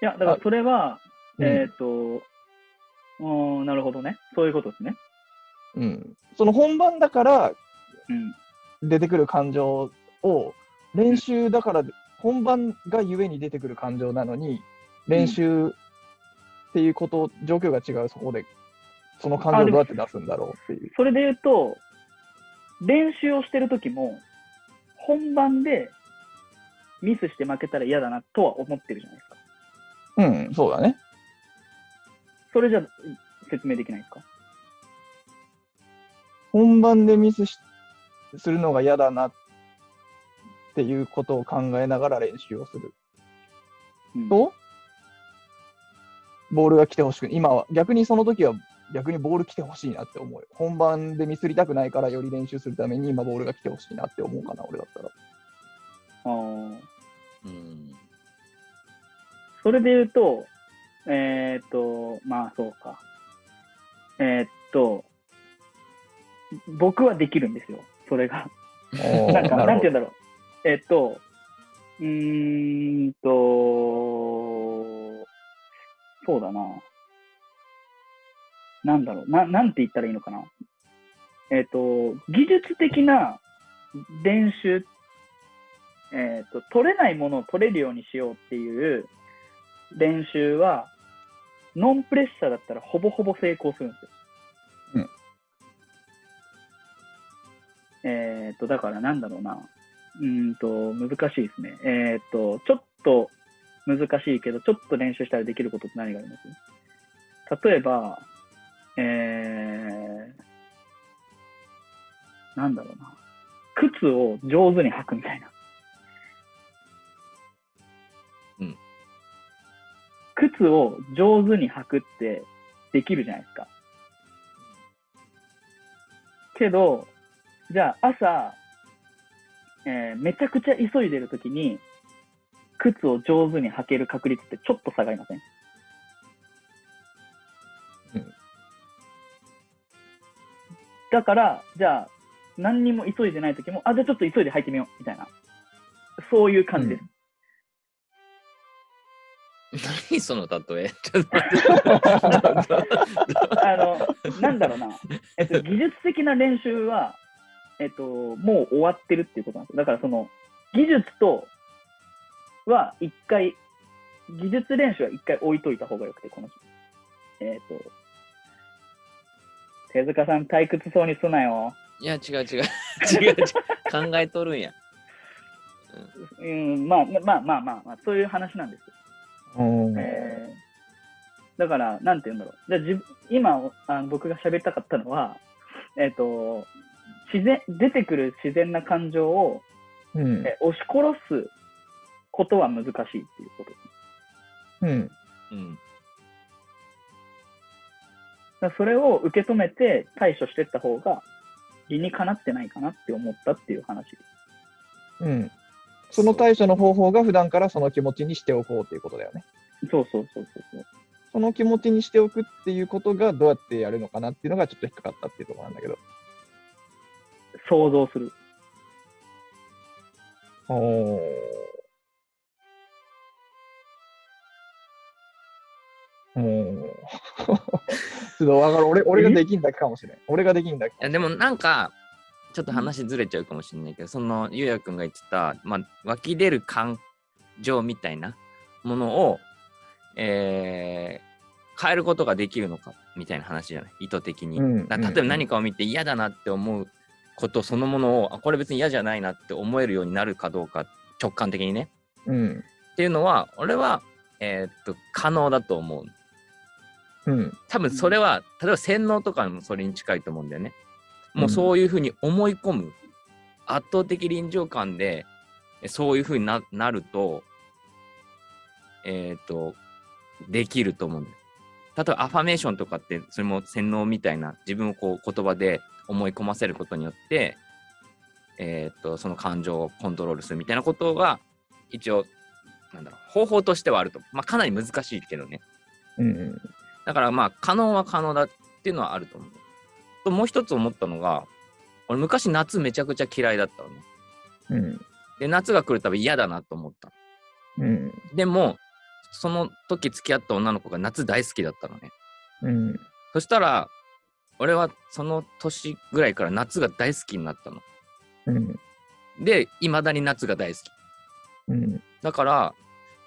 いや、だからそれは、うんえっ、と、うーん、なるほどね。そういうことですね。うん。その本番だからうん。出てくる感情を、練習だから、本番がゆえに出てくる感情なのに、練習っていうこと、状況が違うそこで、その感情をどうやって出すんだろうっていう。それで言うと、練習をしてるときも、本番でミスして負けたら嫌だなとは思ってるじゃないですか。うん、そうだね。それじゃ説明できないですか？本番でミスしするのが嫌だなっていうことを考えながら練習をする。うん。と、ボールが来てほしく今は逆にその時は逆にボール来てほしいなって思うよ。本番でミスりたくないからより練習するために今ボールが来てほしいなって思うかな、俺だったら。あー。うん。それで言うと、えーっと、まあそうか。えーっと、僕はできるんですよ、それが。なんか、なんて言うんだろう。えっと、うーんと、そうだな。なんだろう。な、なんて言ったらいいのかな。えっと、技術的な練習、えっと、取れないものを取れるようにしようっていう練習は、ノンプレッシャーだったらほぼほぼ成功するんですよ。うんえっと、だからなんだろうな。うーんと、難しいですね。えっと、ちょっと難しいけど、ちょっと練習したらできることって何があります？例えば、えー、なんだろうな。靴を上手に履くみたいな。靴を上手に履くってできるじゃないですか。けど、じゃあ朝、えーめちゃくちゃ急いでるときに、靴を上手に履ける確率ってちょっと下がりません？うんだから、じゃあ、何にも急いでないときも、あ、じゃあちょっと急いで履いてみよう、みたいな。そういう感じです。何その例え あの、なんだろうな、えっと、技術的な練習は、えっと、もう終わってるっていうことなんですよ。だから、その、技術とは一回、技術練習は一回置いといた方がよくて、この、えっと、手塚さん退屈そうにすなよ。いや、違う違う。違う違う。考えとるんや。うん、まあ、まあまあまあ、まあ、そういう話なんですえーだから、なんて言うんだろう。じゃあ自分今あの、僕が喋りたかったのは、えっ、と、自然、出てくる自然な感情を、うんえ押し殺すことは難しいっていうことです。うんうん。だそれを受け止めて対処していった方が理にかなってないかなって思ったっていう話です。うんその対処の方法が普段からその気持ちにしておこうっていうことだよね。そうそうそうそうそう。その気持ちにしておくっていうことがどうやってやるのかなっていうのがちょっと引っかかったっていうところなんだけど。想像する。おーおー ちょっとわかる。俺俺ができんだけかもしれん。俺ができんだけいやでもなんか、ちょっと話ずれちゃうかもしれないけど、そのゆうやくんが言ってた、まあ、湧き出る感情みたいなものを、えー変えることができるのかみたいな話じゃない？意図的に。うん例えば何かを見て嫌だなって思うことそのものを、あこれ別に嫌じゃないなって思えるようになるかどうか、直感的にね。うん。っていうのは、俺は、えーっと、可能だと思う。うん。多分それは、例えば洗脳とかもそれに近いと思うんだよね。もうそういうふうに思い込む、圧倒的臨場感で、えそういうふうにななると、えっ、と、できると思うんだよ。例えばアファメーションとかって、それも洗脳みたいな、自分をこう言葉で思い込ませることによって、えっ、と、その感情をコントロールするみたいなことが、一応、なんだろう、方法としてはあると。まあ、かなり難しいけどね。うん。だからまあ可能は可能だっていうのはあると思う。ともう一つ思ったのが、俺昔夏めちゃくちゃ嫌いだったのね。うん。で、夏が来るたび嫌だなと思った。うん。でも、その時付き合った女の子が夏大好きだったのね。うん。そしたら、俺はその年ぐらいから夏が大好きになったの。うん。で、未だに夏が大好き。うん。だから、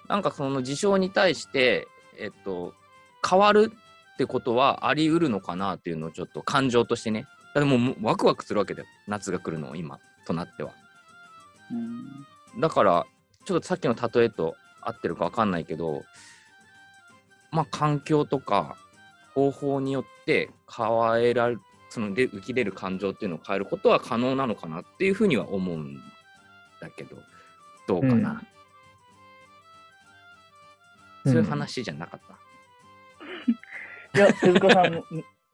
なんかその事象に対して、えっと、変わるってことはあり得るのかなっていうのをちょっと感情としてね。だもうワクワクするわけだよ。夏が来るのを今となっては。うん。だから、ちょっとさっきの例えと合ってるかわかんないけど、まあ環境とか方法によって変えられる、そので浮き出る感情っていうのを変えることは可能なのかなっていうふうには思うんだけど、どうかな。うんそういう話じゃなかった？いや、手塚さんも、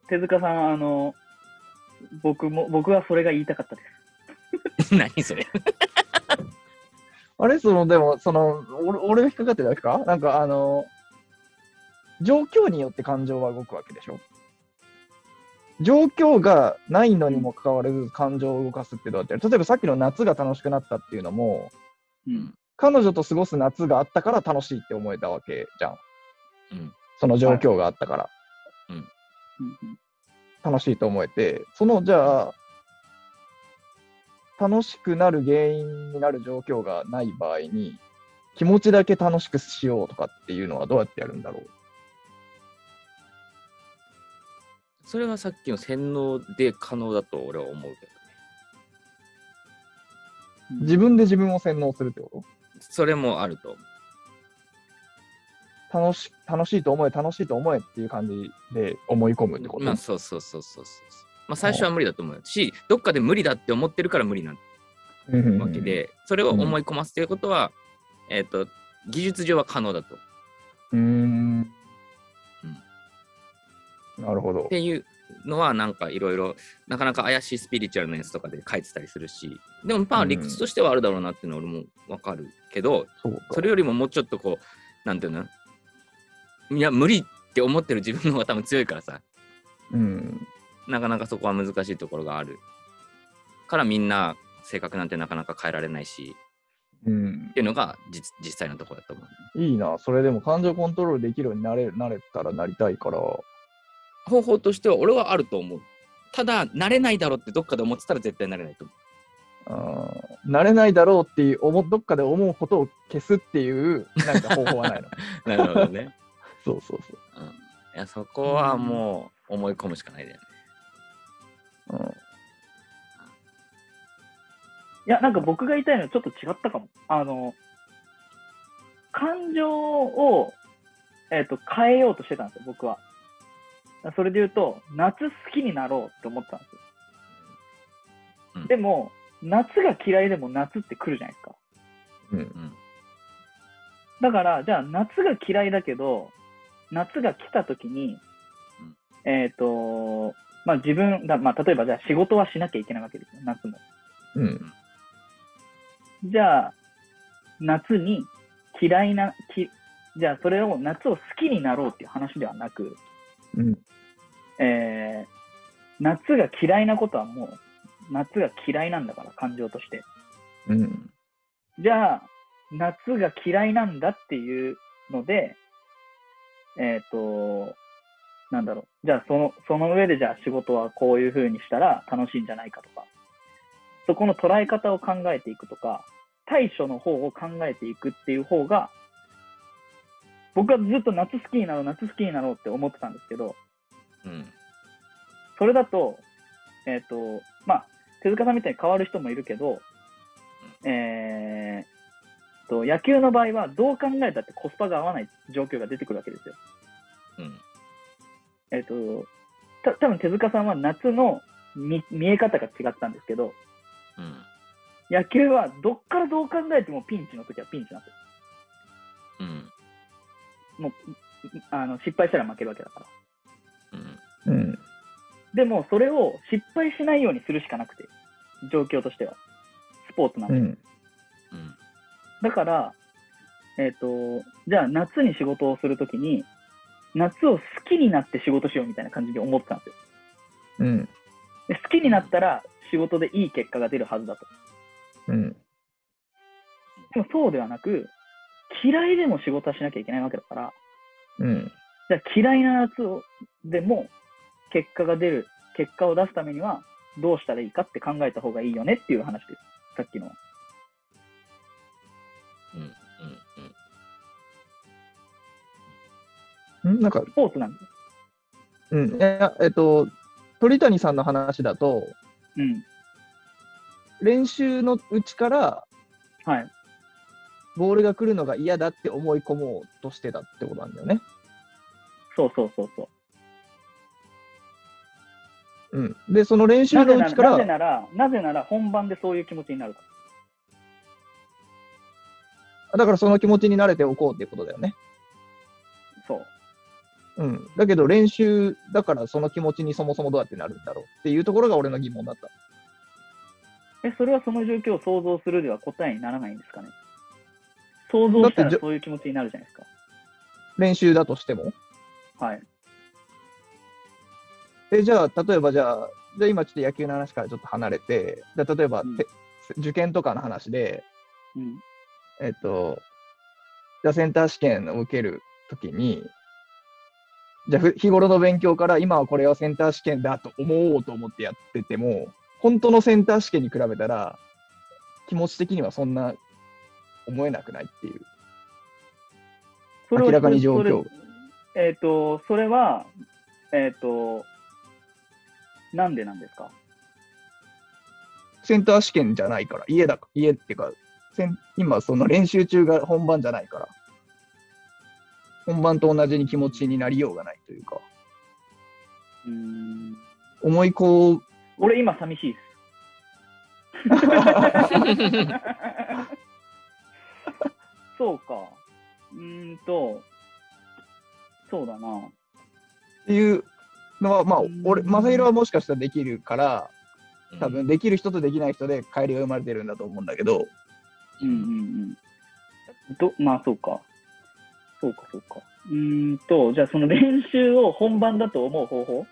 手塚さん、あの、僕も、僕はそれが言いたかったです。何それあれその、でも、その、俺俺が引っかかってるだけか？なんか、あの、状況によって感情は動くわけでしょ？状況がないのにもかかわらず感情を動かすってどうやって例えばさっきの夏が楽しくなったっていうのも、うん。彼女と過ごす夏があったから楽しいって思えたわけじゃん。うんその状況があったから。うんうん楽しいと思えて、その、じゃあ、楽しくなる原因になる状況がない場合に、気持ちだけ楽しくしようとかっていうのはどうやってやるんだろう？それはさっきの洗脳で可能だと俺は思うけどね。自分で自分を洗脳するってこと？それもあると思う。楽し楽しいと思え、楽しいと思えっていう感じで思い込むってこと、まあそうそうそうそうそう。まあ最初は無理だと思うし、どっかで無理だって思ってるから無理なうんわけ。で、それを思い込ますということは、えっ、と、技術上は可能だと。うーん。なるほどっ。ていうのはなんかいろいろなかなか怪しいスピリチュアルなやつとかで書いてたりするしでもまあうん理屈としてはあるだろうなっていうのは俺もわかるけど、そうか。それよりももうちょっとこうなんていうの？いや無理って思ってる自分の方が多分強いからさうん。なかなかそこは難しいところがあるからみんな性格なんてなかなか変えられないしうんっ。ていうのが実実際のところだと思う、いいな。それでも感情コントロールできるようになれなれたらなりたいから。方法としては俺はあると思うただ慣れないだろうってどっかで思ってたら絶対慣れないと思うあー慣れないだろうっていう思どっかで思うことを消すっていうなんか方法はないの？なるほどねそうそうそうんいやそこはもう思い込むしかないだよね。う、うん、いや、なんか僕が言いたいのはちょっと違ったかも。あの、感情を、えっ、と、変えようとしてたんですよ、僕は。それで言うと、夏好きになろうって思ってたんですよ。うんでも、夏が嫌いでも夏って来るじゃないですか。うんうんだから、じゃあ夏が嫌いだけど、夏が来た時に、えっ、と、まあ自分が、まあ例えばじゃあ仕事はしなきゃいけないわけですよ、夏も。うんじゃあ、夏に嫌いな、きじゃあそれを夏を好きになろうっていう話ではなく、うんえー夏が嫌いなことはもう、夏が嫌いなんだから、感情として。うんじゃあ、夏が嫌いなんだっていうので、えっ、と、なんだろう。じゃあ、その、その上でじゃあ仕事はこういう風にしたら楽しいんじゃないかとか、そこの捉え方を考えていくとか、対処の方を考えていくっていう方が、僕はずっと夏好きになろう、夏好きになろうって思ってたんですけど、うん。それだと、えっ、と、まあ、手塚さんみたいに変わる人もいるけど、えーと、野球の場合はどう考えたってコスパが合わない状況が出てくるわけですよ。うんえっ、と、た多分手塚さんは夏の見見え方が違ったんですけど、うん野球はどっからどう考えてもピンチの時はピンチなんですうんよ。もう、あの失敗したら負けるわけだから。うんうんでも、それを失敗しないようにするしかなくて、状況としては。スポーツなんで。うんうんだから、えっ、と、じゃあ夏に仕事をするときに、夏を好きになって仕事しようみたいな感じで思ってたんですよ。うんで好きになったら仕事でいい結果が出るはずだと。うんでもそうではなく、嫌いでも仕事はしなきゃいけないわけだから、うんじゃあ嫌いな夏をでも結果が出る、結果を出すためにはどうしたらいいかって考えた方がいいよねっていう話です。さっきの。んなんか、スポーツなんです。うん、いや、えっと、鳥谷さんの話だと、うん。練習のうちからはい。ボールが来るのが嫌だって思い込もうとしてたってことなんだよね。そうそうそうそう。うん。で、その練習のうちからら、なぜなら、なぜなら本番でそういう気持ちになるから。だからその気持ちに慣れておこうっていうことだよね。そう。うん。だけど練習だからその気持ちにそもそもどうやってなるんだろうっていうところが俺の疑問だった。え、それはその状況を想像するでは答えにならないんですかね？想像したらそういう気持ちになるじゃないです練習だとしても？か。はい。え、じゃあ、例えばじゃあ、じゃあ今ちょっと野球の話からちょっと離れて、じゃあ例えば、うんて受験とかの話で、うん。えっと、じゃあセンター試験を受けるときに、じゃあふ日頃の勉強から今はこれはセンター試験だと思おうと思ってやってても、本当のセンター試験に比べたら、気持ち的にはそんな思えなくないっていう。それは明らかに状況えっ、と、それは、えっ、と、なんでなんですか？センター試験じゃないから、家だか、家っていうか、せん今その練習中が本番じゃないから。本番と同じに気持ちになりようがないというか、うーん。思いこう、俺今寂しいです。そうか。うーんと、そうだな。っていうのは、まあうん、俺、正宏はもしかしたらできるから、多うん分できる人とできない人で帰りが生まれてるんだと思うんだけど、うんうんうん。ど、まあそうか。そうかそうか。うーんと、じゃあその練習を本番だと思う方法？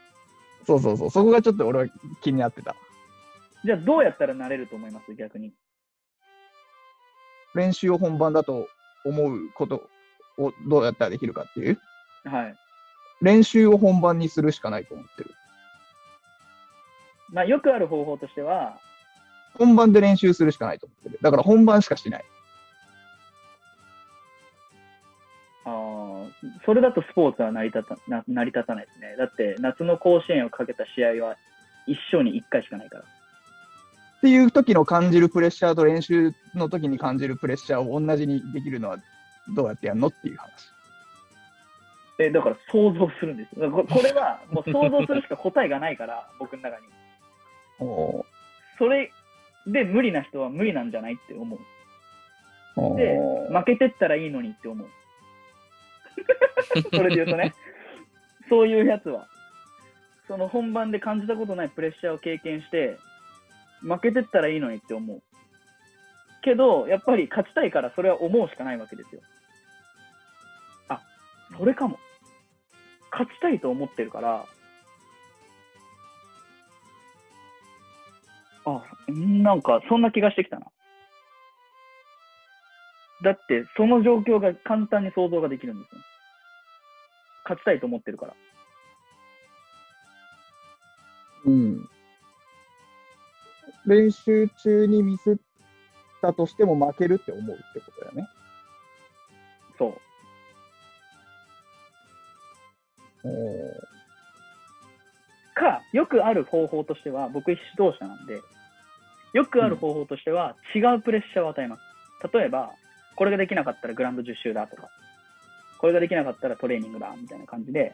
そうそうそう、そこがちょっと俺は気になってた。じゃあどうやったらなれると思います？逆に。練習を本番だと思うことをどうやったらできるかっていう、はい。練習を本番にするしかないと思ってる。まあよくある方法としては、本番で練習するしかないと思ってる。だから本番しかしない。それだとスポーツは成り立たな成り立たないですね。だって夏の甲子園をかけた試合は一生に一回しかないから。っていう時の感じるプレッシャーと練習の時に感じるプレッシャーを同じにできるのはどうやってやるのっていう話。え、だから想像するんですよ。ここれはもう想像するしか答えがないから、僕の中に。おーそれで無理な人は無理なんじゃないって思う。おでー負けてったらいいのにって思う。それで言うとね、そういうやつは、その本番で感じたことないプレッシャーを経験して、負けてったらいいのにって思う。けど、やっぱり勝ちたいからそれは思うしかないわけですよ。あ、それかも。勝ちたいと思ってるから、あ、なんかそんな気がしてきたな。だって、その状況が簡単に想像ができるんですよ。勝ちたいと思ってるから。うん。練習中にミスったとしても負けるって思うってことだよね。そう。か、よくある方法としては、僕指導者なんで、よくある方法としては、違うプレッシャーを与えます。例えば、これができなかったらグラウンド10周だとか、これができなかったらトレーニングだみたいな感じで、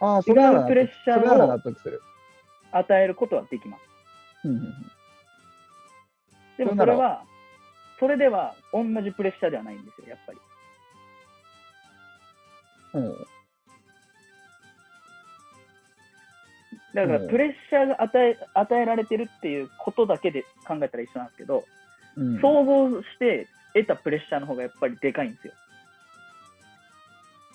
ああ、そ違うプレッシャーを。与えることはできます。うんうんうん。でもそれは、それでは同じプレッシャーではないんですよ、やっぱり。うん。だから、うん。プレッシャーが与え与えられてるっていうことだけで考えたら一緒なんですけど、うん。想像して得たプレッシャーの方がやっぱりでかいんですよ。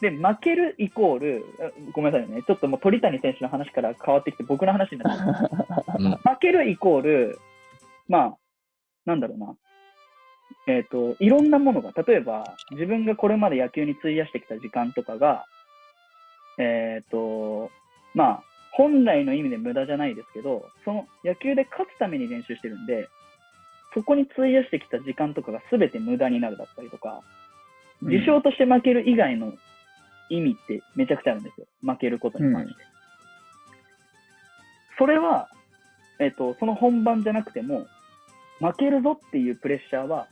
で、負けるイコール、あごめんなさいね、ちょっともう鳥谷選手の話から変わってきて僕の話になって うん負けるイコール、まあ、なんだろうな。えっ、と、いろんなものが、例えば、自分がこれまで野球に費やしてきた時間とかが、えっ、と、まあ、本来の意味で無駄じゃないですけど、その野球で勝つために練習してるんで、そこに費やしてきた時間とかが全て無駄になるだったりとか、うん事象として負ける以外の意味ってめちゃくちゃあるんですよ。負けることに関して。それは、えっ、と、その本番じゃなくても、負けるぞっていうプレッシャーは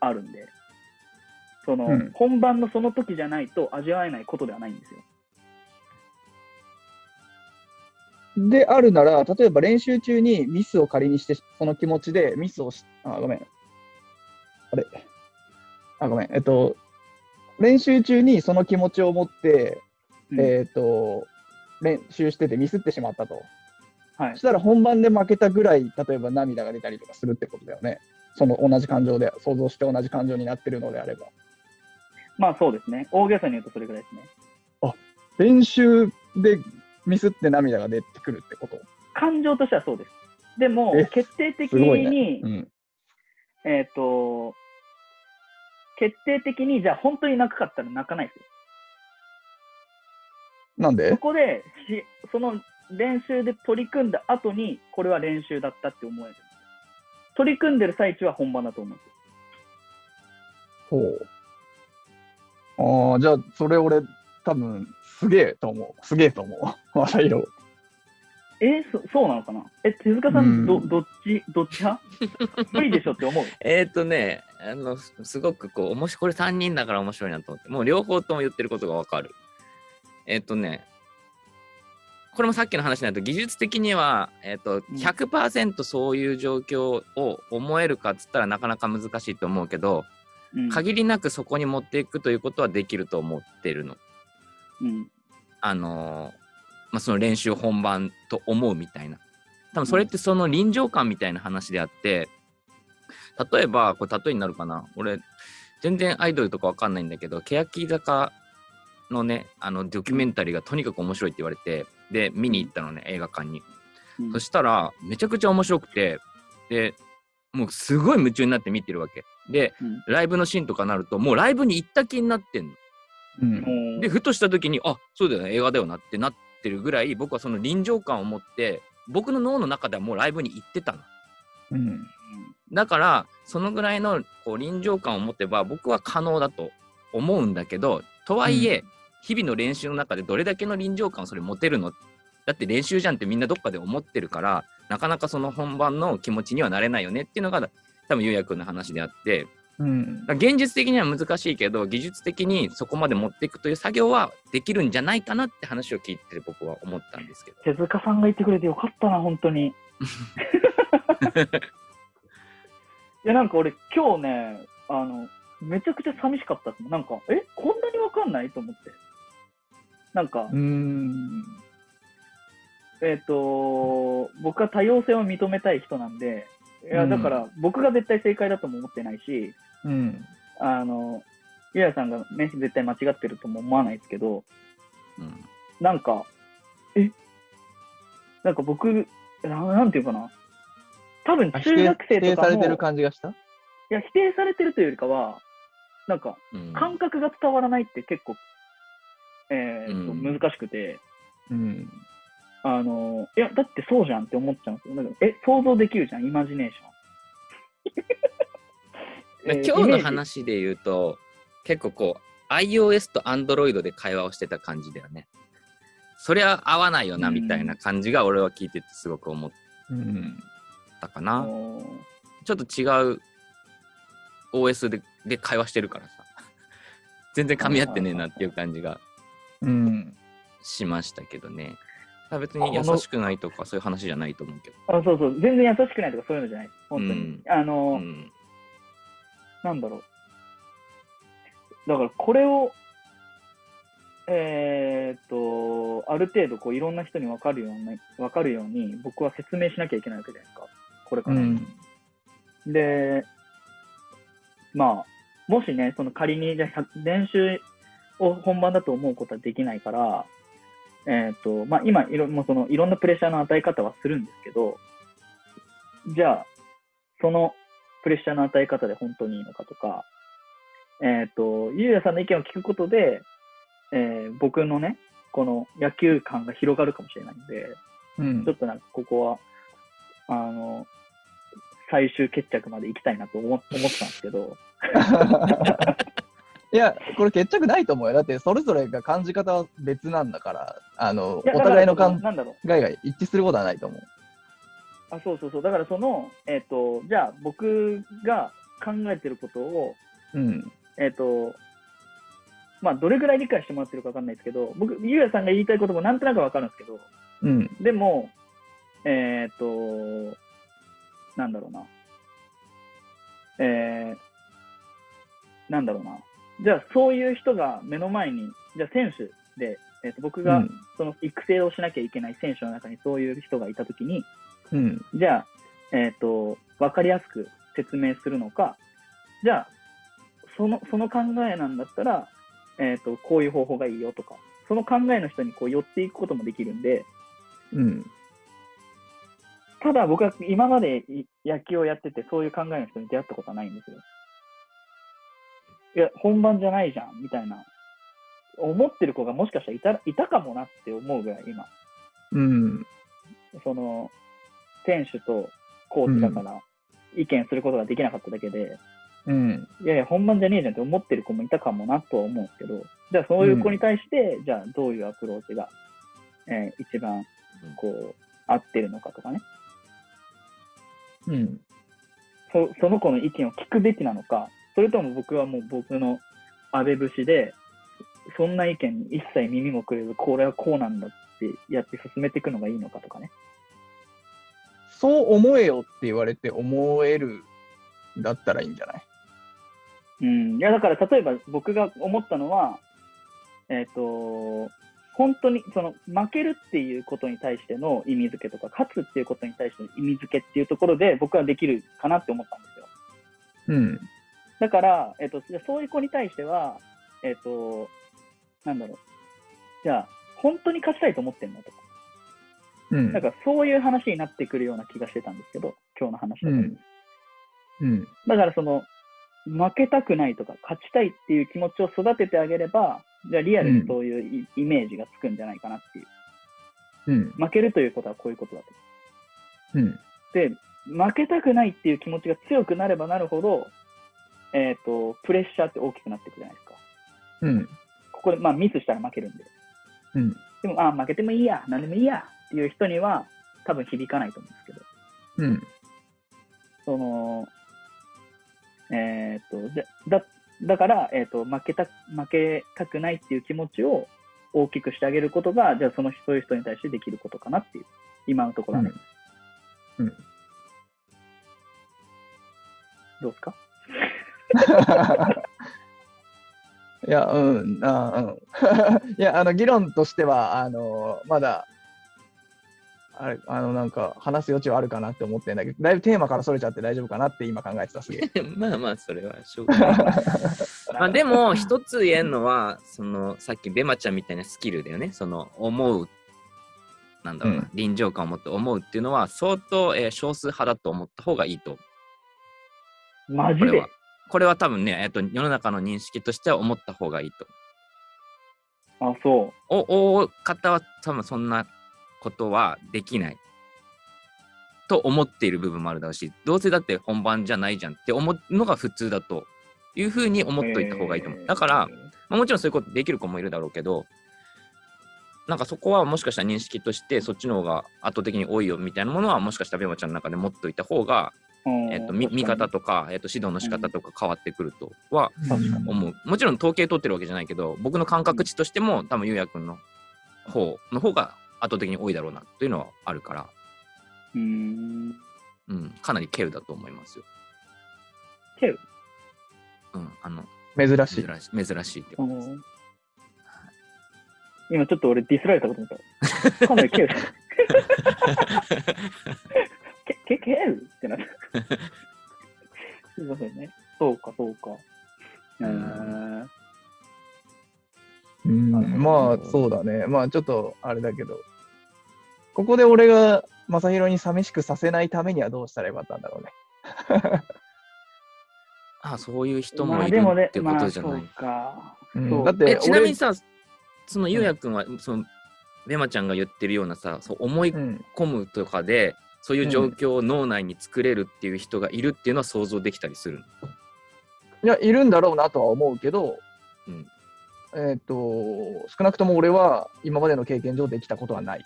あるんで、その、うん本番のその時じゃないと味わえないことではないんですよ。であるなら、例えば練習中にミスを仮にして、その気持ちでミスをし、あ、ごめん。あれ？あ、ごめん。えっと、練習中にその気持ちを持って、うんえっと、練習しててミスってしまったと。はいそ。したら本番で負けたぐらい、例えば涙が出たりとかするってことだよね。その同じ感情で、想像して同じ感情になってるのであれば。まあそうですね。大げさに言うとそれぐらいですね。練習でミスって涙が出てくるってこと？感情としてはそうです。でもえ、決定的に、ね。うん。えっ、と、決定的に、じゃあ本当に泣くかったら泣かないですよ。なんで？そこでし、その練習で取り組んだ後に、これは練習だったって思える。取り組んでる最中は本番だと思うんですよ。ほう。ああ、じゃあ、それ俺、多分、すげえと思う。すげえと思う。正宏。えそそうなのかな？え、手塚さうんん、どどっち、どっち派？無理でしょって思う？えっ、とね、あのすごくこう、面白い、これ3人だから面白いなと思って、もう両方とも言ってることがわかる。えっ、とね、これもさっきの話になると、技術的には、えっ、と、100%そういう状況を思えるかっつったらなかなか難しいと思うけど、うん限りなくそこに持っていくということはできると思ってるの。うんあのーまあ、その練習本番と思うみたいな。多分それってその臨場感みたいな話であって、例えば、これ例えになるかな俺、全然アイドルとかわかんないんだけど、欅坂のね、あの、ドキュメンタリーがとにかく面白いって言われて、で、見に行ったのね、映画館に。うんそしたら、めちゃくちゃ面白くて、で、もうすごい夢中になって見てるわけ。で、うんライブのシーンとかなると、もうライブに行った気になってんの。うん。で、ふとした時に、あそうだよね、映画だよなってなってるぐらい、僕はその臨場感を持って、僕の脳の中ではもうライブに行ってたの。うん。だから、そのぐらいのこう臨場感を持てば、僕は可能だと思うんだけど、とはいえ、日々の練習の中でどれだけの臨場感をそれ持てるの？だって練習じゃんってみんなどっかで思ってるから、なかなかその本番の気持ちにはなれないよねっていうのが、多分、ゆうやくんの話であって、うん。現実的には難しいけど技術的にそこまで持っていくという作業はできるんじゃないかなって話を聞いてて僕は思ったんですけど。手塚さんが言ってくれてよかったな、本当に。いや、なんか俺、今日ね、あの、めちゃくちゃ寂しかった。なんか、え、こんなにわかんないと思って。なんか、うん。えっ、と、僕は多様性を認めたい人なんで、いや、うん。だから、僕が絶対正解だとも思ってないし、うん。あの、ゆうやさんがね、絶対間違ってるとも思わないですけど、うん。なんか、え？なんか僕、ななんていうかな？多分あ中学生否定とかも、されてる感じがした？いや、否定されてるというよりかは、なんか、うん。感覚が伝わらないって結構、えーとうん。難しくて、うん。あの、いや、だってそうじゃんって思っちゃうんですよ。なんかえ、想像できるじゃん、イマジネーション。えー今日の話で言うと結構こう iOS と Android で会話をしてた感じだよね。そりゃ合わないよなうんみたいな感じが俺は聞いててすごく思っうん。たかな。ちょっと違う OS でで会話してるからさ。全然噛み合ってねえなっていう感じがうん。しましたけどね。別に優しくないとかそういう話じゃないと思うけど。あそうそう、全然優しくないとかそういうのじゃない。本当に。うんあの、うんなんだろう。だからこれを、えーっと、ある程度こういろんな人に分かるように、分かるように僕は説明しなきゃいけないわけじゃないですか。これから。うん。で、まあ、もしね、その仮にじゃあ100練習を本番だと思うことはできないから、えーっと、まあ今いろ、もうそのいろんなプレッシャーの与え方はするんですけど、じゃあ、そのプレッシャーの与え方で本当にいいのかとか、えっ、と、ゆうやさんの意見を聞くことで、えー僕のね、この野球感が広がるかもしれないんで、うん。ちょっとなんかここは、あの、最終決着まで行きたいなと思思ってたんですけど、いや、これ決着ないと思うよ。だって、それぞれが感じ方は別なんだから、あの、お互いの考なんだろう、えが一致することはないと思う。あ、そうそうそう、だからその、えっ、と、じゃあ僕が考えてることを、うん。えっ、と、まあ、どれぐらい理解してもらってるかわかんないですけど、僕、ゆうやさんが言いたいこともなんとなくわかるんですけど、うん。でも、えっ、と、なんだろうな。えー、なんだろうな。じゃあ、そういう人が目の前に、じゃあ選手で、えっ、と、僕がうんその育成をしなきゃいけない選手の中にそういう人がいたときに、うん。じゃあ、えっ、と、わかりやすく説明するのか、じゃあ、その、その考えなんだったら、えっ、と、こういう方法がいいよとか、その考えの人にこう寄っていくこともできるんで、うん。ただ僕は今までい野球をやってて、そういう考えの人に出会ったことはないんですよ。いや、本番じゃないじゃん、みたいな。思ってる子がもしかしたらいたいたかもなって思うぐらい、今。うん。その、選手とコーチだから、意見することができなかっただけで、うん。いやいや、本番じゃねえじゃんって思ってる子もいたかもなとは思うんですけど、じゃあそういう子に対して、じゃあどういうアプローチが、えー一番、こう、合ってるのかとかね。うん。そその子の意見を聞くべきなのか、それとも僕はもう僕の安倍節で、そんな意見に一切耳もくれず、これはこうなんだってやって進めていくのがいいのかとかね。そう思えよって言われて思えるんだったらいいんじゃない？うん、いやだから例えば僕が思ったのは、えっ、と、本当にその負けるっていうことに対しての意味付けとか、勝つっていうことに対しての意味付けっていうところで僕はできるかなって思ったんですよ。うん。だから、えっ、と、そういう子に対しては、えっ、と、なんだろう。じゃあ、本当に勝ちたいと思ってんのとか。うん。なんかそういう話になってくるような気がしてたんですけど、今日の話だと。うん。うん。だからその、負けたくないとか、勝ちたいっていう気持ちを育ててあげれば、じゃあリアルにそういうイ,、イメージがつくんじゃないかなっていう。うん。負けるということはこういうことだと。うん。で、負けたくないっていう気持ちが強くなればなるほど、えっ、と、プレッシャーって大きくなっていくじゃないですか。うん。ここで、まあミスしたら負けるんで。うん。でも、あ負けてもいいや、何でもいいやっていう人には多分響かないと思うんですけど、うん。その、えっ、と、でだ、だから、えっ、と、負けた、負けたくないっていう気持ちを大きくしてあげることが、じゃあそのそういう人に対してできることかなっていう、今のところはね、うんうんどうですか？いや、うん、あうん。いや、あの、議論としては、あの、まだ、あれ、あの、なんか、話す余地はあるかなって思ってんだけど、だいぶテーマからそれちゃって大丈夫かなって今考えてた、すげえ。まあまあ、それはしょうがない。まあでも、一つ言えるのは、その、さっきベマちゃんみたいなスキルだよね。その、思う、なんだろうな、うん臨場感を持って思うっていうのは、相当、えー少数派だと思った方がいいと思う。マジで？これは。多分ね、えっと、世の中の認識としては思った方がいいと。あ、そお大方は多分そんなことはできない。と思っている部分もあるだろうし、どうせだって本番じゃないじゃんって思うのが普通だというふうに思う。っといた方がいいと思う。えーだから、、まあ、もちろんそういうことできる子もいるだろうけど、なんかそこはもしかしたら認識としてそっちの方が圧倒的に多いよみたいなものはもしかしたらベマちゃんの中で持っといた方が、うんえっと、見見方とか、えっと、指導の仕方とか変わってくるとは思う。もちろん統計取ってるわけじゃないけど、僕の感覚値としても多分ゆうやくんの方の方が圧倒的に多いだろうなっていうのはあるから、うーん。うん、かなりケルだと思いますよ。ケルうん、あの、珍しい。珍しい珍しいってことです。今ちょっと俺ディスられたこと思った。かなりケル。け、け、ケルってなった。すいませんね。そうか、そうか。えー、うん、なるほどまあ、そうだね。まあ、ちょっと、あれだけど、ここで俺が正宏に寂しくさせないためにはどうしたらよかったんだろうね。あそういう人まもいるあでもねっ、てこまあとじゃない。そうか。うんそうえだって俺ちなみにさ、そのゆうやくんは、その、ベマちゃんが言ってるようなさ、そう思いうん、込むとかで、そういう状況を脳内に作れるっていう人がいるっていうのは想像できたりするの？いや、いるんだろうなとは思うけど、うんえっ、と、少なくとも俺は今までの経験上できたことはない。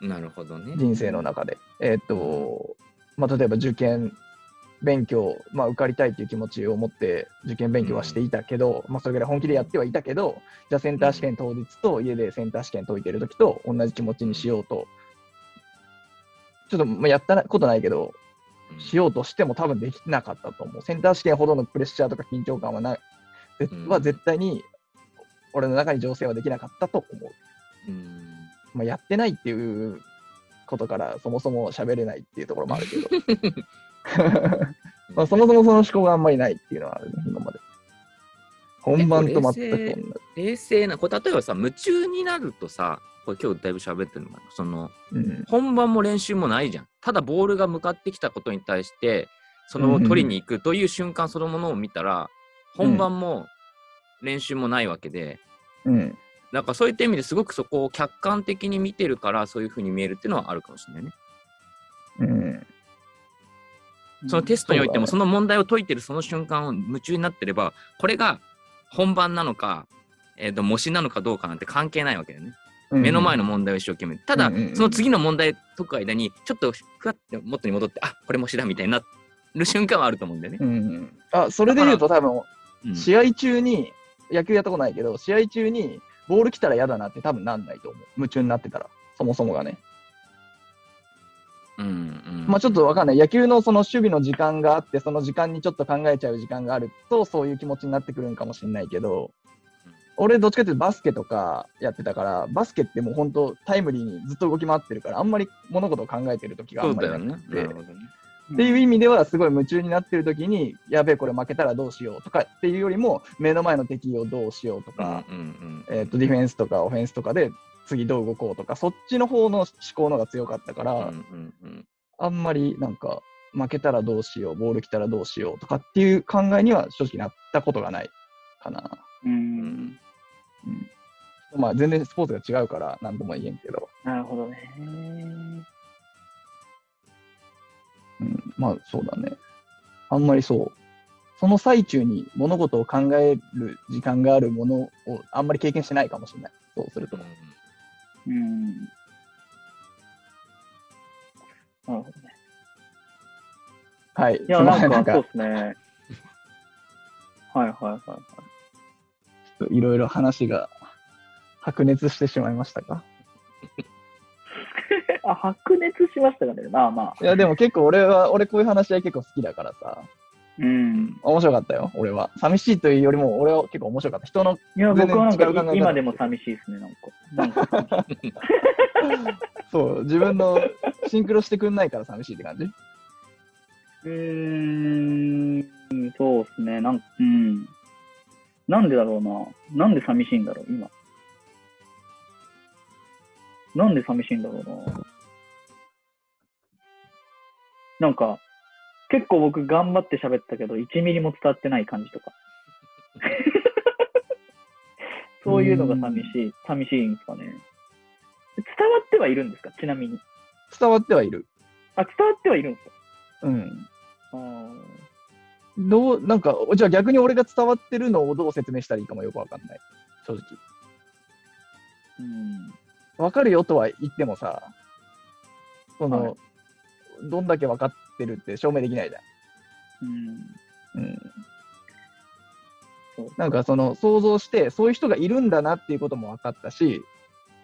なるほどね。人生の中で。えっ、と、まあ、例えば受験勉強、まあ、受かりたいっていう気持ちを持って受験勉強はしていたけど、まあ、それぐらい本気でやってはいたけど、じゃあセンター試験当日と家でセンター試験解いてる時と同じ気持ちにしようと、ちょっとまあやったことないけど、うんしようとしても多分できなかったと思う。センター試験ほどのプレッシャーとか緊張感はない、は絶対に俺の中に情勢はできなかったと思う。うんまあ、やってないっていうことからそもそも喋れないっていうところもあるけど、まあ、そもそもその思考があんまりないっていうのはあるね、今まで。本番と全く。冷静な、これ例えばさ、夢中になるとさ、これ今日だいぶ喋ってるのかな、その、うん。本番も練習もないじゃん。ただボールが向かってきたことに対して、そのうんうん取りに行くという瞬間そのものを見たら、本番も練習もないわけで、うん。なんかそういった意味ですごくそこを客観的に見てるから、そういうふうに見えるっていうのはあるかもしれないね。うん。そのテストにおいても、そその問題を解いてるその瞬間を夢中になってれば、これが本番なのか、えー、と模試なのかどうかなんて関係ないわけだよね。目の前の問題を一生懸命。ただ、うんうんうんその次の問題解く間に、ちょっとふわって元に戻って、あこれ模試だみたいになっる瞬間はあると思うんでね。うん。あ、それで言うと多分、うん試合中に、野球やったことないけど、試合中にボール来たら嫌だなって多分なんないと思う。夢中になってたら、そもそもがね。うんうんまあちょっとわかんない。野球のその守備の時間があって、その時間にちょっと考えちゃう時間があると、そういう気持ちになってくるんかもしれないけどうん、俺どっちかっていうとバスケとかやってたから、バスケってもう本当タイムリーにずっと動き回ってるから、あんまり物事を考えてる時があんまりだよね。なくて。っていう意味ではすごい夢中になってる時に、やべえ、これ負けたらどうしようとかっていうよりも、目の前の敵をどうしようとか、えっとディフェンスとかオフェンスとかで次どう動こうとか、そっちの方の思考の方が強かったから、うんうんうんうんあんまりなんか、負けたらどうしよう、ボール来たらどうしようとかっていう考えには正直なったことがないかな。う。うんんうん、まあ全然スポーツが違うから何とも言えんけど、なるほどね。うん、まあそうだね。あんまりそう。その最中に物事を考える時間があるものをあんまり経験してないかもしれない。そうすると。うん。なるほどね。はい。いや、なんか、そうかですね。はいはいはいはい。いろいろ話が白熱してしまいましたか？あ、白熱しましたかね。まあまあ。いや、でも結構俺は、俺こういう話し合い結構好きだからさ、うん。面白かったよ、俺は。寂しいというよりも、俺は結構面白かった。人の、いや、僕はなんかい今でも寂しいですね、なんか。なんかそう、自分のシンクロしてくんないから寂しいって感じうーん、そうですね。なんうん。なんでだろうな。なんで寂しいんだろう、今。なんで寂しいんだろうな。なんか、結構僕頑張って喋ったけど、1ミリも伝わってない感じとか。そういうのが寂しい、寂しいんですかね。伝わってはいるんですか？ちなみに。伝わってはいる。あ、伝わってはいるんですか？うん。あーどう、なんか、じゃあ逆に俺が伝わってるのをどう説明したらいいかもよくわかんない。正直。うん。わかるよとは言ってもさ、その、はいどんだけわかってるって証明できないじゃうん。ん。うん。なんかその想像して、そういう人がいるんだなっていうことも分かったし、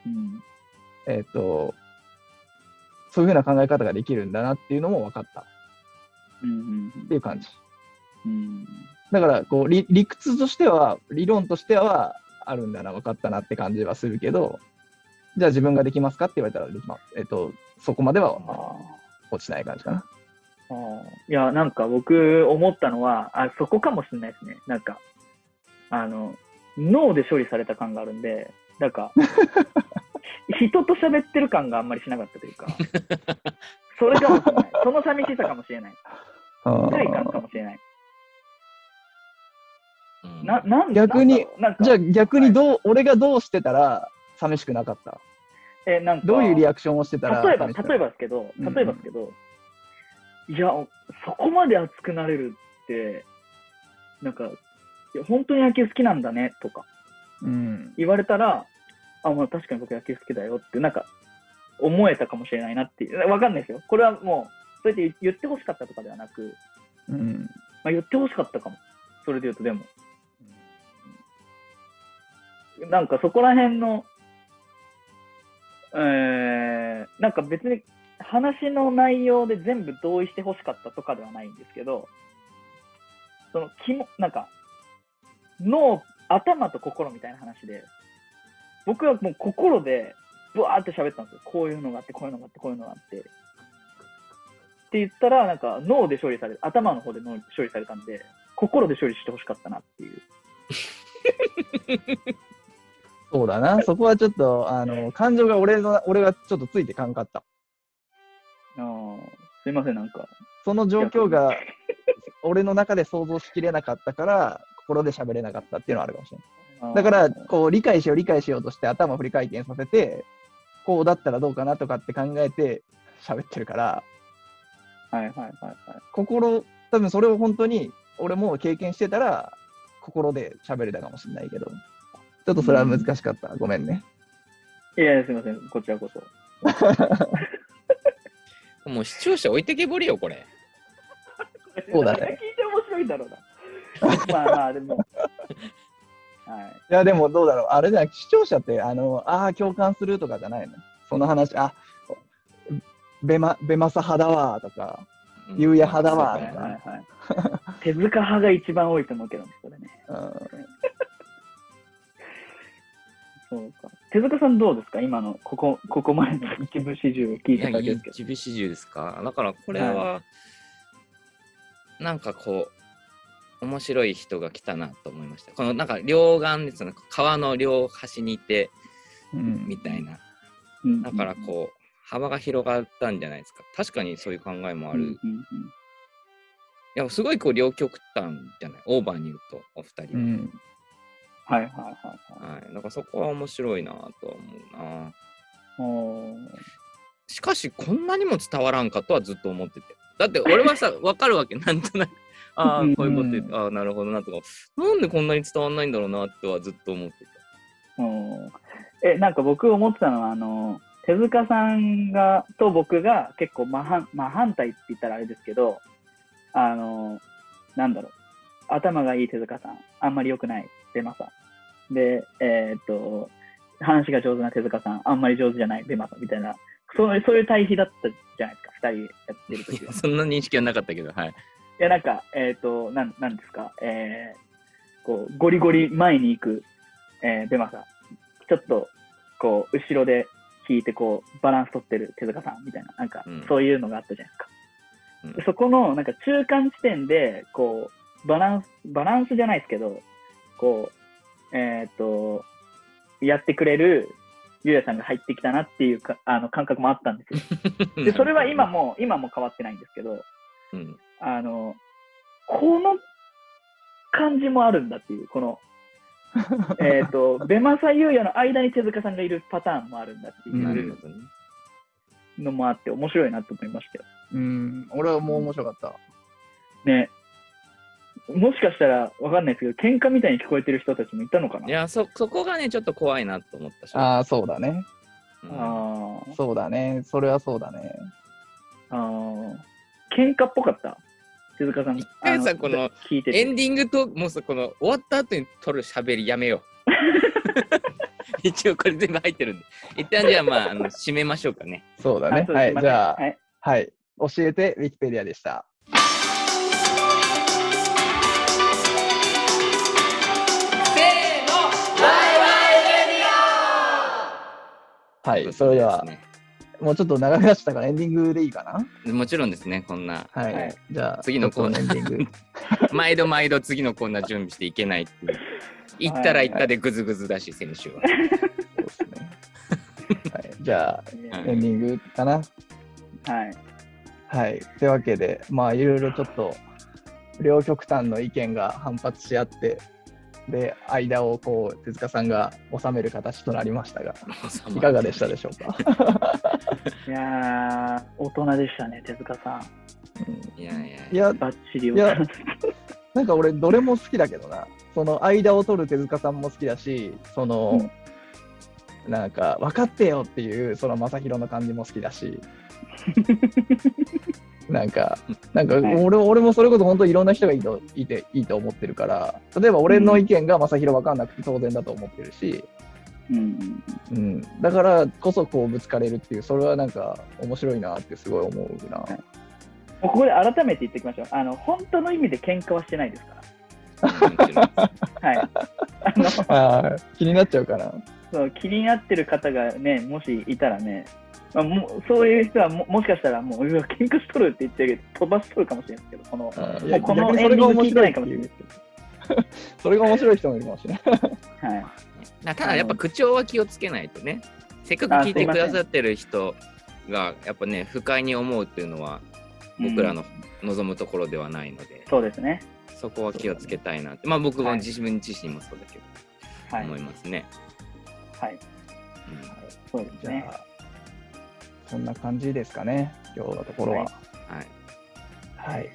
うん。えっ、と、そういうふうな考え方ができるんだなっていうのも分かったっうん。ていう感じ。うん。だからこう理、理屈としては、理論としてはあるんだな、分かったなって感じはするけど、じゃあ自分ができますかって言われたらできます。えっ、と、そこまではあ落ちない感じかな。あ。いや、なんか僕思ったのは、あ、そこかもしれないですね。なんか、あの、脳で処理された感があるんで、なんか、人と喋ってる感があんまりしなかったというか、それかもしれない。その寂しさかもしれない。あー一体感かもしれない。うんな、なん逆になんじゃあ逆にどう、俺がどうしてたら寂しくなかった？え、なんか、どういうリアクションをしてたら例えば、寂しくな例えばですけど、うん例えばですけど、いや、そこまで熱くなれるって、なんか、いや本当に野球好きなんだねとかうん。言われたら、あ、まあ確かに僕野球好きだよって、なんか、思えたかもしれないなっていう。わかんないですよ。これはもう、そうやって言ってほしかったとかではなく、うん。まあ言ってほしかったかも。それで言うと、でも。なんかそこら辺の、えー、なんか別に話の内容で全部同意してほしかったとかではないんですけど、その気も、なんか、脳、頭と心みたいな話で、僕はもう心で、ブワーって喋ったんですよ。こういうのがあって、こういうのがあって、こういうのがあって。って言ったら、なんか脳で処理され、頭の方で脳処理されたんで、心で処理してほしかったなっていう。そうだな。そこはちょっと、あの、感情が俺の、俺がちょっとついてかんかった。すいません、なんか。その状況が、俺の中で想像しきれなかったから、心で喋れなかったっていうのはあるかもしれない。だから、こう、理解しよう、理解しようとして頭を振り回転させて、こうだったらどうかなとかって考えて喋ってるから、はいはいはいはい。心、多分それを本当に俺も経験してたら、心で喋れたかもしれないけど、ちょっとそれは難しかった。ごめんね。いやいや、すいません、こちらこそ。もう視聴者置いてけぼりよ、これ。そうだね聞いて面白いんだろうな。まあまあ、でも。はい。いや、でもどうだろう。あれじゃ視聴者って、あの、ああ、共感するとかじゃないの？その話、あ、ベマ、ベマサ派だわとか、うんゆうや派だわはいはいはい。手塚派が一番多いと思うけどね、それね。うん そうか。手塚さんどうですか？今の、ここ、ここまでの一部始終を聞いただけですけど。一部始終ですか？だからこれは、なんかこう、面白い人が来たなと思いました。このなんか両岸ですよね、川の両端にいて、うんみたいな。うんだからこう、幅が広がったんじゃないですか。確かにそういう考えもある。いうんうんうんや、すごいこう両極端じゃない？オーバーに言うと、お二人は。うん。はいはいはいはい。はい。だからそこは面白いなとは思うな。しかし、こんなにも伝わらんかとはずっと思ってて。だって俺はさ、わかるわけ。なんとなく。ああ、こういうこと言って、ああ、なるほどなとか。なんでこんなに伝わんないんだろうなとはずっと思ってうんえ、なんか僕思ってたのは、あの、手塚さんが、と僕が結構真反真反対って言ったらあれですけど、あの、なんだろう、頭がいい手塚さん、あんまり良くない、ベマさん。で、えーっと、話が上手な手塚さん、あんまり上手じゃない、ベマさんみたいな、そういうそういう対比だったじゃないですか、二人やってる時はや。そんな認識はなかったけど、はい。いや、なんか、えっ、と、なん、なんですか、えー、こう、ゴリゴリ前に行く、えー、ベマさん。ちょっと、こう、後ろで引いて、こう、バランス取ってる手塚さんみたいな、なんかうん、そういうのがあったじゃないですか。うんでそこの、なんか、中間地点で、こう、バランス、バランスじゃないですけど、こう、えっ、と、やってくれる、ゆうやさんが入ってきたなっていうか、あの、感覚もあったんですよ。で、それは今。も、今も変わってないんですけど、うん。あの、この感じもあるんだっていう、この、えっと、ベマサユーヤの間に手塚さんがいるパターンもあるんだっていなう。のもあって、面白いなと思いましたよ。うん。俺はもう面白かった。ね。もしかしたらわかんないですけど、喧嘩みたいに聞こえてる人たちもいたのかな？いや、そ、そこがね、ちょっと怖いなと思ったし。ああ、そうだね。うんあーそうだね。それはそうだね。あー。喧嘩っぽかった？手塚さん。一回さあこの聞いてて。エンディングと、もうさ、この終わった後に撮る喋りやめよう。一応これ全部入ってるんで。一旦じゃあまあ、あの締めましょうかね。そうだね。はい。じゃあ、はい。はい。教えて、ウィキペディアでした。はい。それではもうちょっと長くなっちゃったからエンディングでいいかな？ねもちろんですね、こんな。はい。はいじゃあ、次のコーナーエンディング。毎度毎度次のコーナー準備していけないっていう。行ったら行ったでグズグズだし、選手は。そうですね。はい。じゃあ、エンディングかな？はい。はい。というわけで、まあ、いろいろちょっと、両極端の意見が反発し合って、で、間をこう、手塚さんが収める形となりましたが、いかがでしたでしょうか？いやー、大人でしたね、手塚さん。うんいやいやいや、バッチリいや大人なんか俺、どれも好きだけどな。その間を取る手塚さんも好きだし、その、なんか、分かってよっていう、その正宏の感じも好きだし、なんか、なんかはい俺,、俺もそれこそ本当いろんな人がいいといていいと思ってるから、例えば俺の意見が正宏分かんなくて当然だと思ってるし、うんうんうん、だからこそこうぶつかれるっていう、それはなんか面白いなってすごい思うな。もうここで改めて言っておきましょう。あの、本当の意味で喧嘩はしてないですから。はい。あの、気になっちゃうかな。そう気になってる方がね、もしいたらね、まあ、もうそういう人はももしかしたらもう、うわ、喧嘩しとるって言ってるけど、飛ばしとるかもしれないですけど、この、もうこの逆にそれが面白いってエンディング聞いてないかもしれいなう。それが面白い人もいるかもしれない。はい。なただやっぱ口調は気をつけないとね。せっかく聞いてくださってる人がやっぱね不快に思うっていうのは僕らの望むところではないので、そうですね。そこは気をつけたいなって。まあ僕もはい自分自身もそうだけど、はい。思いますね。はい。うんそうですね。そんな感じですかね、今日のところは。はいはい。はい。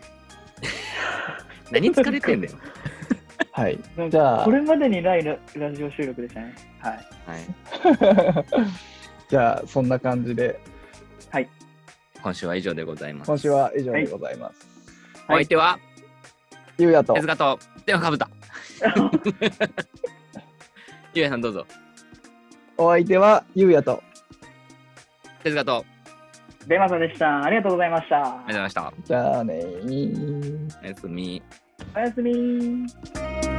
何疲れてんだよ。はい。じゃあこれまでにないララジオ収録でしたね。はい。はい。じゃあ、そんな感じで、今週は以上でございます。今週は以上でございます。お相手は、ゆうやと手。塚と電話かぶった。ゆうやさんどうぞ。お相手はゆうやと。手塚と、ありベマさんでした。ありがとうございました。がとうございました。じゃあねー。おやすみ。おやすみ。